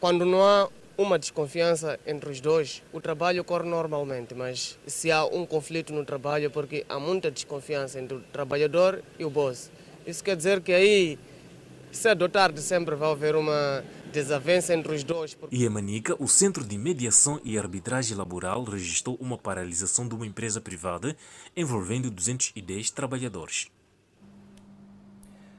quando não há uma desconfiança entre os dois, o trabalho ocorre normalmente, mas se há um conflito no trabalho, porque há muita desconfiança entre o trabalhador e o boss. Isso quer dizer que aí, cedo ou tarde, sempre vai haver uma desavença entre os dois. E em Manica, o Centro de Mediação e Arbitragem Laboral registrou uma paralisação de uma empresa privada envolvendo 210 trabalhadores.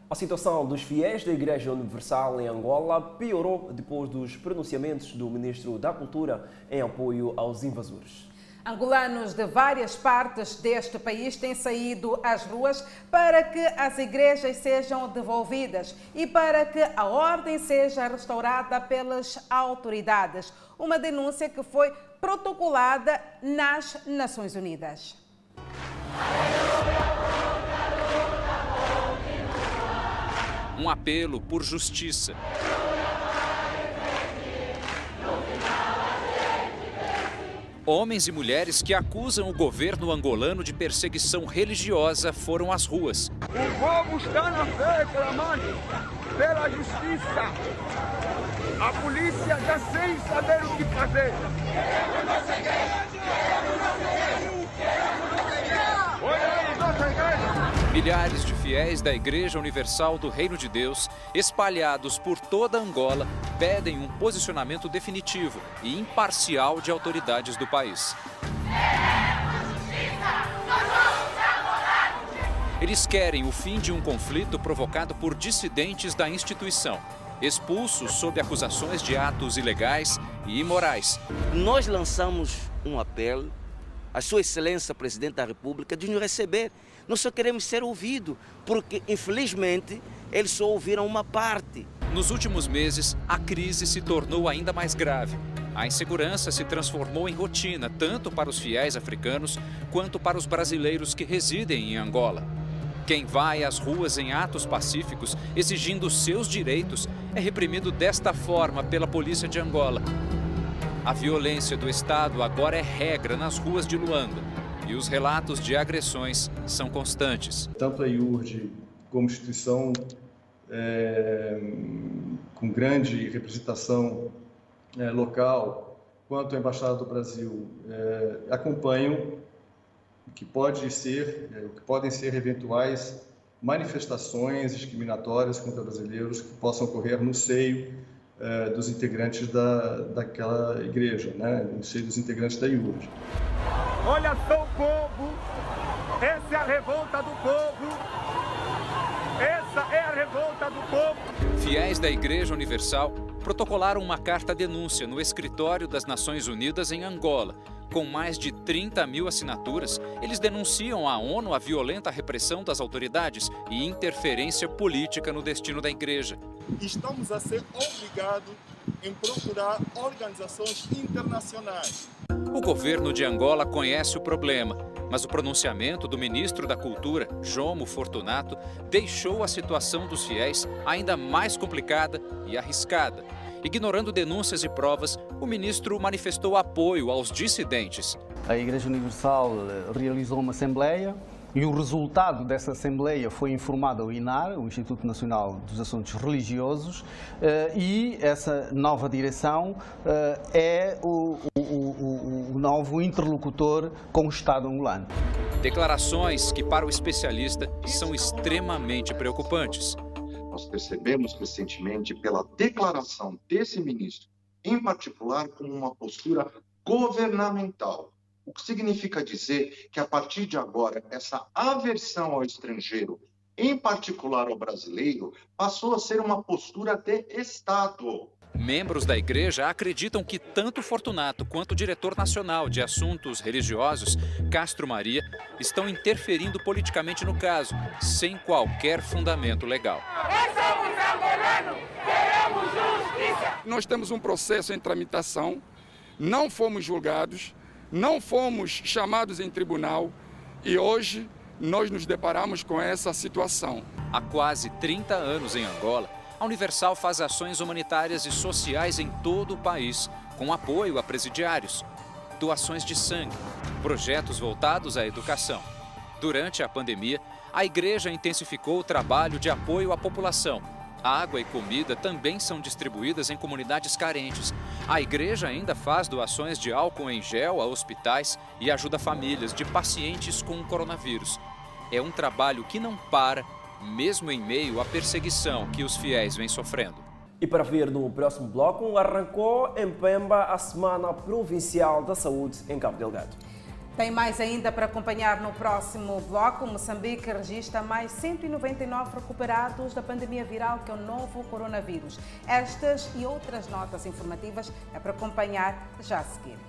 A situação dos fiéis da Igreja Universal em Angola piorou depois dos pronunciamentos do Ministro da Cultura em apoio aos invasores. Angolanos de várias partes deste país têm saído às ruas para que as igrejas sejam devolvidas e para que a ordem seja restaurada pelas autoridades. Uma denúncia que foi protocolada nas Nações Unidas. Um apelo por justiça. Homens e mulheres que acusam o governo angolano de perseguição religiosa foram às ruas. O povo está na fé clamando pela justiça. A polícia já sem saber o que fazer. Milhares de fiéis da Igreja Universal do Reino de Deus, espalhados por toda Angola, pedem um posicionamento definitivo e imparcial de autoridades do país. Eles querem o fim de um conflito provocado por dissidentes da instituição, expulsos sob acusações de atos ilegais e imorais. Nós lançamos um apelo à Sua Excelência Presidente da República de nos receber. Nós só queremos ser ouvidos, porque infelizmente eles só ouviram uma parte. Nos últimos meses, a crise se tornou ainda mais grave. A insegurança se transformou em rotina, tanto para os fiéis africanos quanto para os brasileiros que residem em Angola. Quem vai às ruas em atos pacíficos exigindo seus direitos é reprimido desta forma pela polícia de Angola. A violência do Estado agora é regra nas ruas de Luanda e os relatos de agressões são constantes. Tanto a IURD como instituição é, com grande representação é, local, quanto a Embaixada do Brasil é, acompanham o que pode ser, o que podem ser eventuais manifestações discriminatórias contra brasileiros que possam ocorrer no seio dos integrantes da, daquela igreja, né, no seio dos integrantes da IURD. Olha só o povo, essa é a revolta do povo, essa é a revolta do povo. Fiéis da Igreja Universal protocolaram uma carta-denúncia no escritório das Nações Unidas em Angola. Com mais de 30 mil assinaturas, eles denunciam à ONU a violenta repressão das autoridades e interferência política no destino da igreja. Estamos a ser obrigados em procurar organizações internacionais. O governo de Angola conhece o problema, mas o pronunciamento do ministro da Cultura, Jomo Fortunato, deixou a situação dos fiéis ainda mais complicada e arriscada. Ignorando denúncias e provas, o ministro manifestou apoio aos dissidentes. A Igreja Universal realizou uma assembleia e o resultado dessa Assembleia foi informado ao INAR, o Instituto Nacional dos Assuntos Religiosos, e essa nova direção é o, o, o, o novo interlocutor com o Estado angolano. Declarações que, para o especialista, são extremamente preocupantes. Nós percebemos recentemente, pela declaração desse ministro, em particular, como uma postura governamental o que significa dizer que, a partir de agora, essa aversão ao estrangeiro, em particular ao brasileiro, passou a ser uma postura de Estado. Membros da igreja acreditam que tanto Fortunato quanto o diretor nacional de assuntos religiosos, Castro Maria, estão interferindo politicamente no caso, sem qualquer fundamento legal. Nós temos um processo em tramitação, não fomos julgados, não fomos chamados em tribunal e hoje nós nos deparamos com essa situação. Há quase 30 anos em Angola, a Universal faz ações humanitárias e sociais em todo o país, com apoio a presidiários, doações de sangue, projetos voltados à educação. Durante a pandemia, a igreja intensificou o trabalho de apoio à população. Água e comida também são distribuídas em comunidades carentes. A igreja ainda faz doações de álcool em gel a hospitais e ajuda famílias de pacientes com o coronavírus. É um trabalho que não para, mesmo em meio à perseguição que os fiéis vêm sofrendo. E para ver no próximo bloco, arrancou em Pemba a Semana Provincial da Saúde em Cabo Delgado. Tem mais ainda para acompanhar no próximo bloco. Moçambique registra mais 199 recuperados da pandemia viral, que é o novo coronavírus. Estas e outras notas informativas é para acompanhar já a seguir.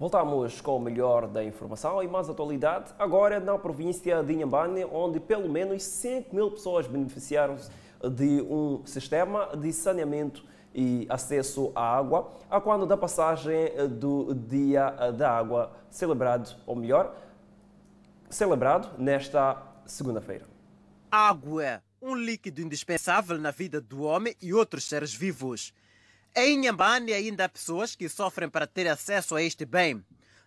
Voltamos com o melhor da informação e mais atualidade, agora na província de Inhambane, onde pelo menos 5 mil pessoas beneficiaram-se de um sistema de saneamento e acesso à água, a quando da passagem do Dia da Água celebrado, ou melhor, celebrado nesta segunda-feira. Água, um líquido indispensável na vida do homem e outros seres vivos. Em Inhambane ainda há pessoas que sofrem para ter acesso a este bem.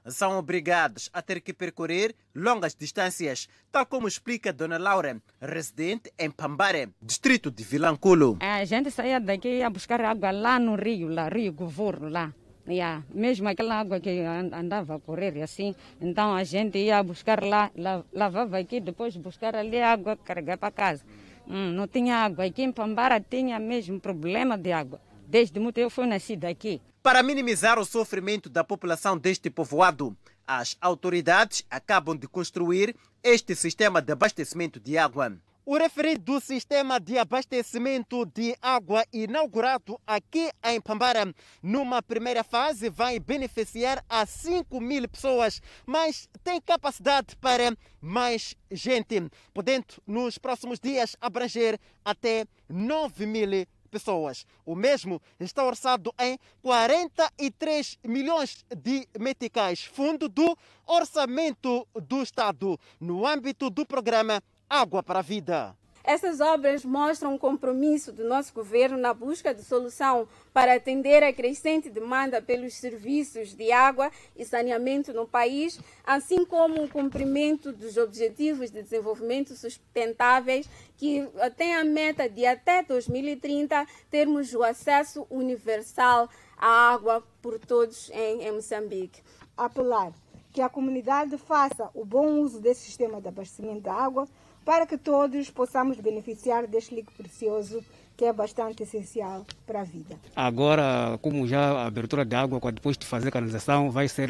São obrigados a ter que percorrer longas distâncias, tal como explica Dona Laura, residente em Pambare, distrito de Vilanculo. A gente saía daqui ia buscar água lá no rio, lá, Rio Govorno, lá. Yeah. Mesmo aquela água que andava a correr assim, então a gente ia buscar lá, lavava aqui, depois buscar ali água, carregar para casa. Hum, não tinha água. Aqui em Pambara tinha mesmo problema de água. Desde muito eu fui nascida aqui. Para minimizar o sofrimento da população deste povoado, as autoridades acabam de construir este sistema de abastecimento de água. O referido sistema de abastecimento de água inaugurado aqui em Pambara, numa primeira fase, vai beneficiar a 5 mil pessoas, mas tem capacidade para mais gente, podendo nos próximos dias abranger até 9 mil pessoas pessoas. O mesmo está orçado em 43 milhões de meticais, fundo do orçamento do Estado, no âmbito do programa Água para a Vida. Essas obras mostram o compromisso do nosso governo na busca de solução para atender a crescente demanda pelos serviços de água e saneamento no país, assim como o cumprimento dos Objetivos de Desenvolvimento Sustentáveis, que têm a meta de até 2030 termos o acesso universal à água por todos em, em Moçambique. Apelar que a comunidade faça o bom uso desse sistema de abastecimento de água para que todos possamos beneficiar deste líquido precioso que é bastante essencial para a vida. Agora, como já a abertura de água, depois de fazer canalização, vai ser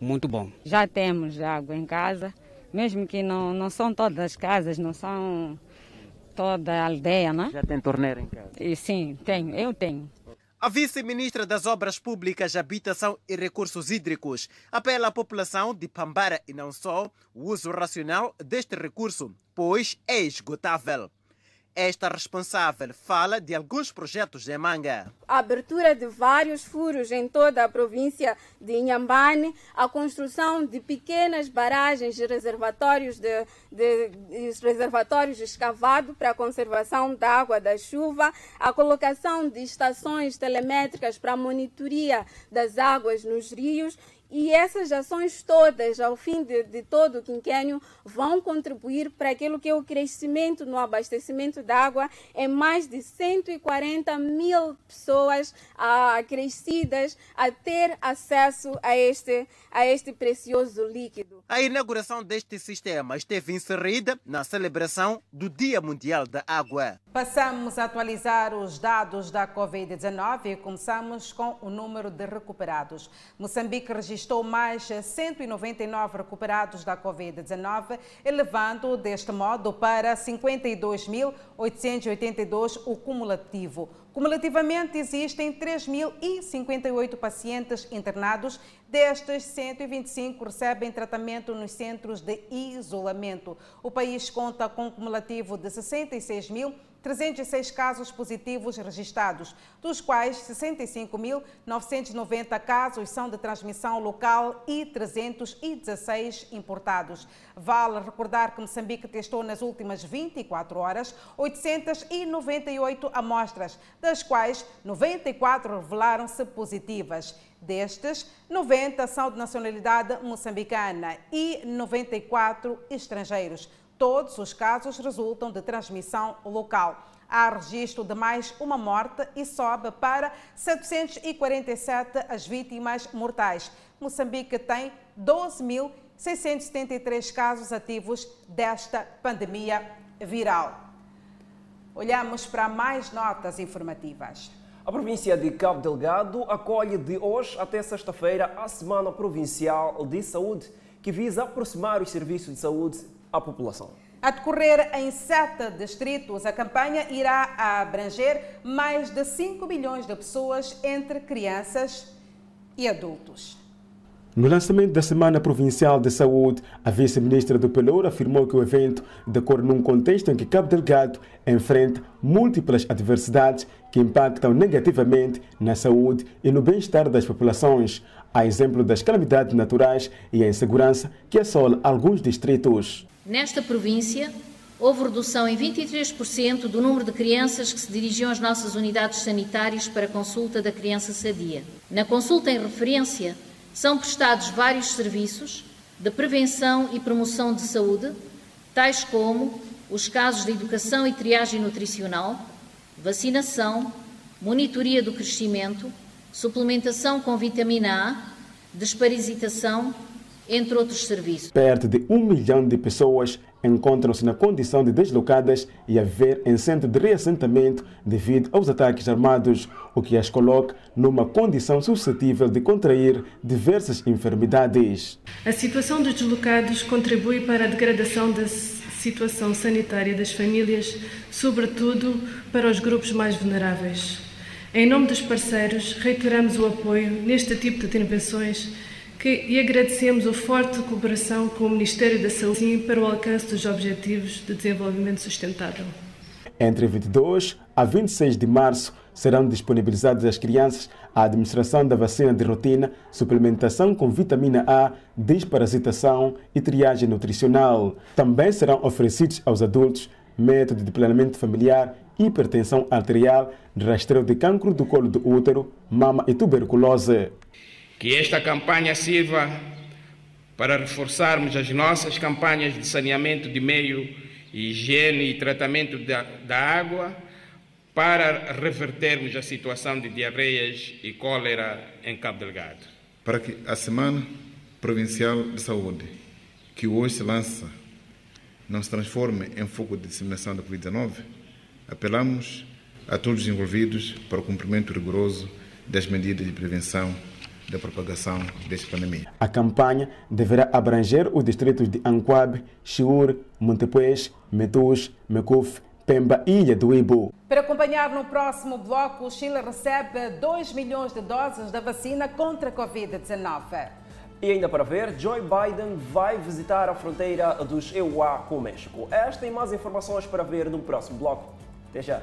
muito bom. Já temos água em casa, mesmo que não, não são todas as casas, não são toda a aldeia, né? Já tem torneira em casa? E, sim, tenho, eu tenho. A vice-ministra das Obras Públicas, Habitação e Recursos Hídricos apela à população de Pambara e não só o uso racional deste recurso, pois é esgotável. Esta responsável fala de alguns projetos em Manga. A abertura de vários furos em toda a província de Inhambane, a construção de pequenas barragens e reservatórios de, de, de reservatórios escavados para a conservação da água da chuva, a colocação de estações telemétricas para a monitoria das águas nos rios e essas ações todas, ao fim de, de, todo o quinquênio, vão contribuir para aquilo que é o crescimento no abastecimento de água em mais de 140 mil pessoas acrescidas a ter acesso a este, a este precioso líquido. A inauguração deste sistema esteve inserida na celebração do Dia Mundial da Água. Passamos a atualizar os dados da Covid-19 e começamos com o número de recuperados. Moçambique registrou mais 199 recuperados da Covid-19, elevando deste modo para 52.882 o cumulativo. Cumulativamente, existem 3.058 pacientes internados. Destes, 125 recebem tratamento nos centros de isolamento. O país conta com um cumulativo de 66.306 casos positivos registrados, dos quais 65.990 casos são de transmissão local e 316 importados. Vale recordar que Moçambique testou nas últimas 24 horas 898 amostras, das quais 94 revelaram-se positivas. Destes, 90 são de nacionalidade moçambicana e 94 estrangeiros. Todos os casos resultam de transmissão local. Há registro de mais uma morte e sobe para 747 as vítimas mortais. Moçambique tem 12.673 casos ativos desta pandemia viral. Olhamos para mais notas informativas. A província de Cabo Delgado acolhe de hoje até sexta-feira a Semana Provincial de Saúde, que visa aproximar os serviços de saúde à população. A decorrer em sete distritos, a campanha irá abranger mais de 5 milhões de pessoas entre crianças e adultos. No lançamento da Semana Provincial de Saúde, a vice-ministra do Pelour afirmou que o evento decorre num contexto em que Cabo Delgado enfrenta múltiplas adversidades que impactam negativamente na saúde e no bem-estar das populações, a exemplo das calamidades naturais e a insegurança que assola alguns distritos. Nesta província, houve redução em 23% do número de crianças que se dirigiam às nossas unidades sanitárias para consulta da criança sadia. Na consulta em referência, são prestados vários serviços de prevenção e promoção de saúde, tais como os casos de educação e triagem nutricional, vacinação, monitoria do crescimento, suplementação com vitamina A, desparasitação, entre outros serviços. Perto de um milhão de pessoas encontram-se na condição de deslocadas e a viver em centro de reassentamento devido aos ataques armados, o que as coloca numa condição suscetível de contrair diversas enfermidades. A situação dos deslocados contribui para a degradação da situação sanitária das famílias, sobretudo para os grupos mais vulneráveis. Em nome dos parceiros, reiteramos o apoio neste tipo de intervenções que, e agradecemos a forte cooperação com o Ministério da Saúde para o alcance dos Objetivos de Desenvolvimento Sustentável. Entre 22 a 26 de março serão disponibilizadas às crianças a administração da vacina de rotina, suplementação com vitamina A, desparasitação e triagem nutricional. Também serão oferecidos aos adultos método de planeamento familiar, hipertensão arterial, rastreio de cancro do colo do útero, mama e tuberculose. Que esta campanha sirva para reforçarmos as nossas campanhas de saneamento de meio, higiene e tratamento da, da água, para revertermos a situação de diarreias e cólera em Cabo Delgado. Para que a Semana Provincial de Saúde, que hoje se lança, não se transforme em foco de disseminação da Covid-19, apelamos a todos os envolvidos para o cumprimento rigoroso das medidas de prevenção da propagação desta pandemia. A campanha deverá abranger os distritos de Anquabe, Chiur, Montepuez, Metus, Mecuf, Pemba e Ilha do Ibu. Para acompanhar no próximo bloco, o Chile recebe 2 milhões de doses da vacina contra a Covid-19. E ainda para ver, Joe Biden vai visitar a fronteira dos EUA com o México. Esta e mais informações para ver no próximo bloco. Até já!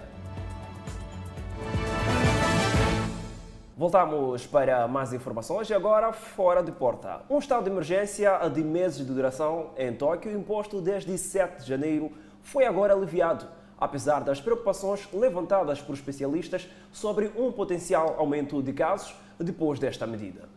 Voltamos para mais informações e agora fora de porta. Um estado de emergência de meses de duração em Tóquio, imposto desde 7 de janeiro, foi agora aliviado, apesar das preocupações levantadas por especialistas sobre um potencial aumento de casos depois desta medida.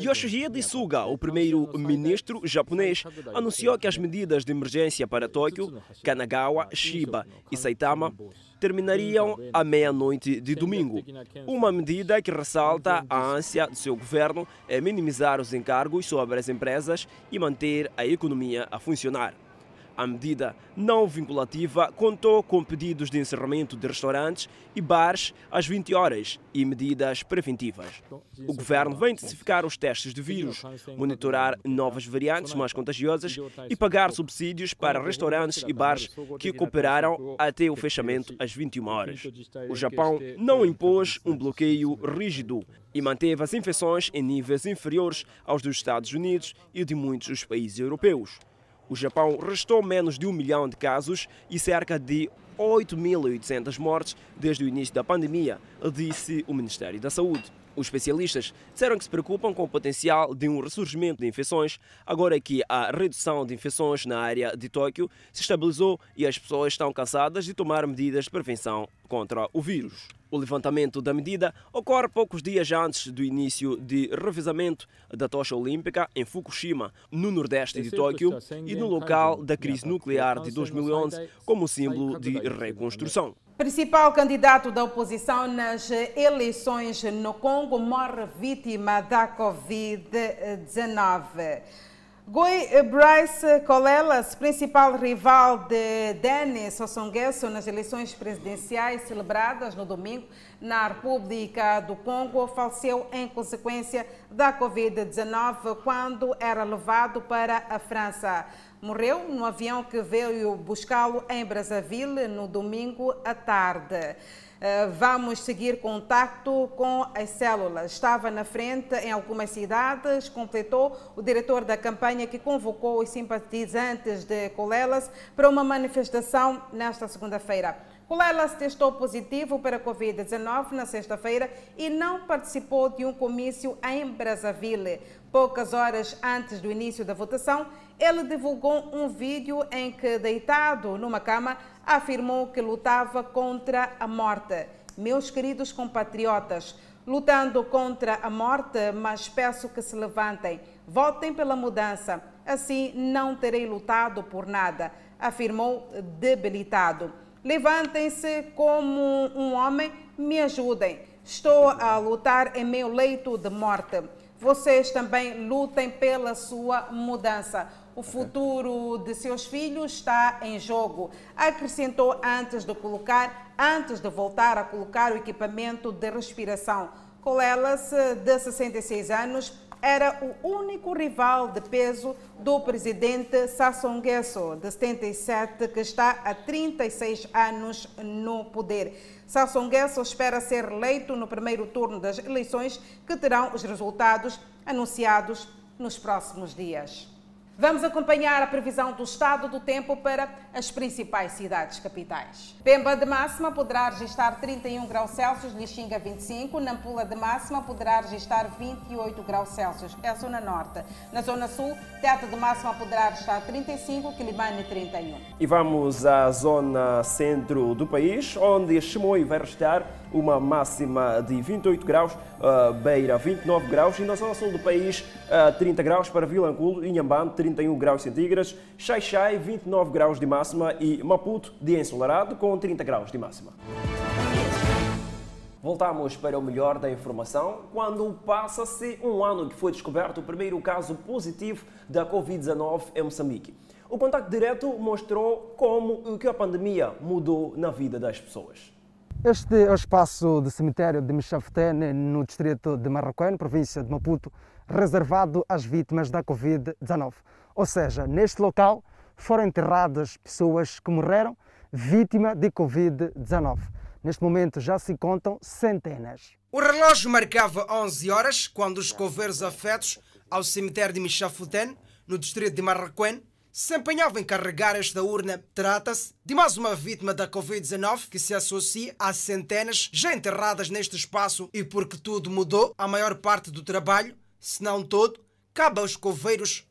Yoshihide Suga, o primeiro-ministro japonês, anunciou que as medidas de emergência para Tóquio, Kanagawa, Shiba e Saitama terminariam à meia-noite de domingo. Uma medida que ressalta a ânsia do seu governo em minimizar os encargos sobre as empresas e manter a economia a funcionar. A medida não vinculativa contou com pedidos de encerramento de restaurantes e bares às 20 horas e medidas preventivas. O governo vai intensificar os testes de vírus, monitorar novas variantes mais contagiosas e pagar subsídios para restaurantes e bares que cooperaram até o fechamento às 21 horas. O Japão não impôs um bloqueio rígido e manteve as infecções em níveis inferiores aos dos Estados Unidos e de muitos países europeus. O Japão restou menos de um milhão de casos e cerca de 8.800 mortes desde o início da pandemia, disse o Ministério da Saúde. Os especialistas disseram que se preocupam com o potencial de um ressurgimento de infecções, agora que a redução de infecções na área de Tóquio se estabilizou e as pessoas estão cansadas de tomar medidas de prevenção contra o vírus. O levantamento da medida ocorre poucos dias antes do início de revezamento da tocha olímpica em Fukushima, no nordeste de Tóquio, e no local da crise nuclear de 2011, como símbolo de reconstrução. Principal candidato da oposição nas eleições no Congo morre vítima da Covid-19. Goi Bryce Colelas, principal rival de Denis Sassou nas eleições presidenciais celebradas no domingo na República do Congo, faleceu em consequência da Covid-19 quando era levado para a França. morreu no avião que veio buscá-lo em Brazzaville no domingo à tarde. Eh, vamos seguir contato com as células. Estava na frente em algumas cidades, completou o diretor da campanha que convocou os simpatizantes de Colelas para uma manifestação nesta segunda-feira. Colelas testou positivo para a Covid-19 na sexta-feira e não participou de um comício em Brazzaville. Poucas horas antes do início da votação, ele divulgou um vídeo em que, deitado numa cama, afirmou que lutava contra a morte. Meus queridos compatriotas, lutando contra a morte, mas peço que se levantem, votem pela mudança. Assim não terei lutado por nada, afirmou debilitado. Levantem-se como um homem, me ajudem. Estou a lutar em meu leito de morte. Vocês também lutem pela sua mudança. O futuro de seus filhos está em jogo. Acrescentou antes de colocar, antes de voltar a colocar o equipamento de respiração. Colelas, de 66 anos, era o único rival de peso do presidente Sassou Nguesso, de 77, que está há 36 anos no poder. Sassou Nguesso espera ser eleito no primeiro turno das eleições, que terão os resultados anunciados nos próximos dias. Vamos acompanhar a previsão do estado do tempo para as principais cidades capitais. Pemba de máxima poderá registrar 31 graus Celsius, Lixinga 25, Nampula de máxima poderá registrar 28 graus Celsius, é a zona norte. Na zona sul, Teta de máxima poderá registrar 35, Quilimane 31. E vamos à zona centro do país, onde Chimoio vai registrar uma máxima de 28 graus, uh, Beira 29 graus e na zona sul do país uh, 30 graus para Vilanculo, Inhambane 31 graus centígrados, Xaixai 29 graus de máxima e Maputo dia ensolarado com 30 graus de máxima. Voltamos para o melhor da informação quando passa-se um ano que foi descoberto o primeiro caso positivo da Covid-19 em Moçambique. O contato direto mostrou como que a pandemia mudou na vida das pessoas. Este é o espaço de cemitério de Michafetene, no distrito de Marroquém, província de Maputo, reservado às vítimas da Covid-19. Ou seja, neste local foram enterradas pessoas que morreram vítima de Covid-19. Neste momento já se contam centenas. O relógio marcava 11 horas quando os coveiros afetos ao cemitério de Michafutene, no distrito de Marroquém, se empenhava em carregar esta urna. Trata-se de mais uma vítima da Covid-19 que se associa às centenas já enterradas neste espaço e porque tudo mudou, a maior parte do trabalho, se não todo, cabe aos coveiros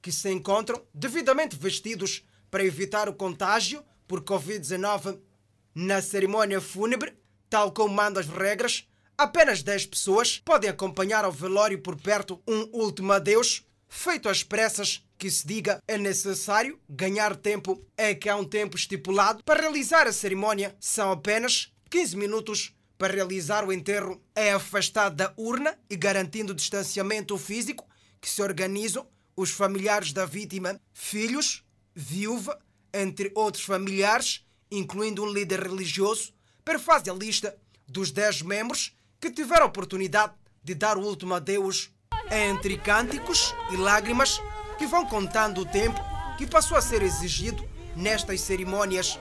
que se encontram devidamente vestidos para evitar o contágio por Covid-19. Na cerimónia fúnebre, tal como mandam as regras, apenas 10 pessoas podem acompanhar ao velório por perto um último adeus feito às pressas que se diga é necessário ganhar tempo, é que há um tempo estipulado para realizar a cerimónia. São apenas 15 minutos para realizar o enterro. É afastado da urna e garantindo o distanciamento físico que se organizam os familiares da vítima, filhos, viúva, entre outros familiares, incluindo um líder religioso, perfaz a lista dos 10 membros que tiveram a oportunidade de dar o último adeus entre cânticos e lágrimas que vão contando o tempo que passou a ser exigido nestas cerimônias.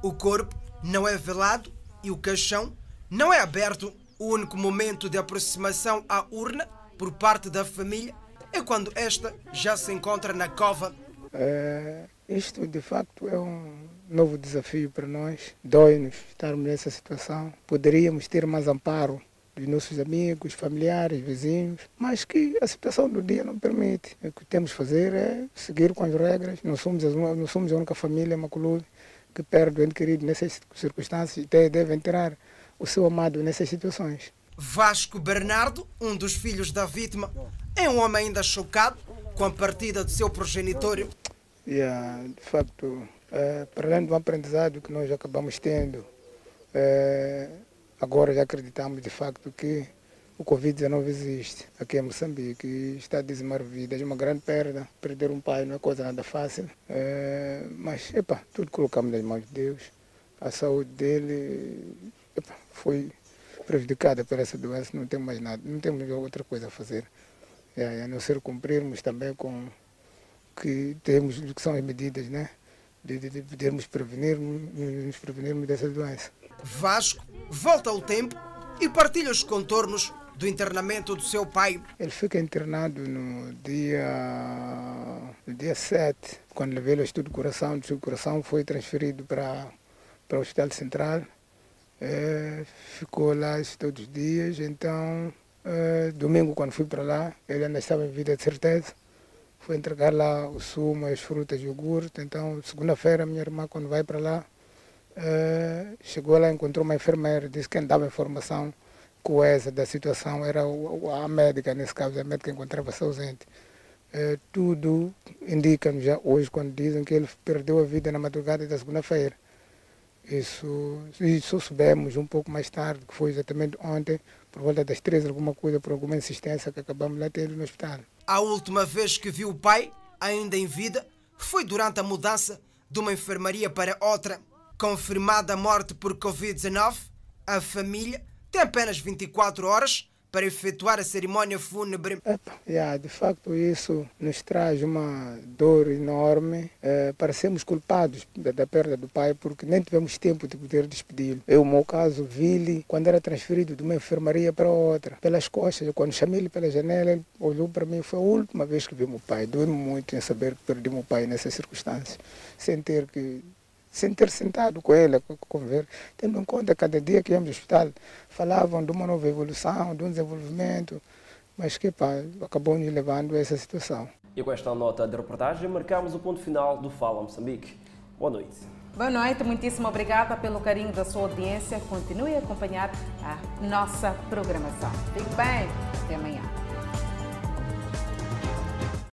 O corpo não é velado e o caixão não é aberto. O único momento de aproximação à urna por parte da família é quando esta já se encontra na cova. É, isto de facto é um novo desafio para nós. Dói-nos estarmos nessa situação. Poderíamos ter mais amparo dos nossos amigos, familiares, vizinhos, mas que a situação do dia não permite. O que temos de fazer é seguir com as regras. Não somos, não somos a única família Maculude que perde o ente querido nessas circunstâncias e deve entrar o seu amado nessas situações. Vasco Bernardo, um dos filhos da vítima, é um homem ainda chocado com a partida do seu progenitor. Yeah, de facto, é, para além do aprendizado que nós acabamos tendo, é, Agora já acreditamos de facto que o Covid-19 existe aqui em Moçambique e está a dizimar vidas. É uma grande perda. Perder um pai não é coisa nada fácil. É, mas, epa, tudo colocamos nas mãos de Deus. A saúde dele epa, foi prejudicada por essa doença. Não temos mais nada, não temos outra coisa a fazer. É, a não ser cumprirmos também com que temos, que são as medidas, né? De, de, de podermos prevenir, nos prevenirmos dessa doença. Vasco volta ao tempo e partilha os contornos do internamento do seu pai. Ele fica internado no dia, no dia 7, quando levei o estudo do coração. O estudo do coração foi transferido para, para o Hospital Central. É, ficou lá todos os dias. Então, é, domingo, quando fui para lá, ele ainda estava em vida de certeza. Fui entregar lá o sumo, as frutas, iogurte. Então, segunda-feira, minha irmã, quando vai para lá, é, chegou lá, encontrou uma enfermeira, disse que dava informação coesa da situação era a médica, nesse caso, a médica encontrava-se ausente. É, tudo indica-nos já hoje, quando dizem que ele perdeu a vida na madrugada da segunda-feira. Isso, isso soubemos um pouco mais tarde, que foi exatamente ontem, por volta das três, alguma coisa, por alguma insistência que acabamos lá tendo no hospital. A última vez que viu o pai, ainda em vida, foi durante a mudança de uma enfermaria para outra. Confirmada a morte por Covid-19, a família tem apenas 24 horas para efetuar a cerimônia fúnebre. Yeah, de facto, isso nos traz uma dor enorme. É, parecemos culpados da, da, perda do pai porque nem tivemos tempo de poder despedi-lo. Eu, no meu caso, vi-lhe quando era transferido de uma enfermaria para outra, pelas costas. Quando chamei-lhe pela janela, ele olhou para mim. Foi a última vez que vi meu pai. Doeu-me muito em saber que perdi meu pai nessas circunstâncias, sem ter que sem ter sentado com ele, conversar, tendo em conta cada dia que íamos ao hospital, falavam de uma nova evolução, de um desenvolvimento, mas que pá, acabou nos levando a essa situação. E com esta nota de reportagem, marcamos o ponto final do Fala Moçambique. Boa noite. Boa noite, muitíssimo obrigada pelo carinho da sua audiência. Continue a acompanhar a nossa programação. Fique bem, até amanhã.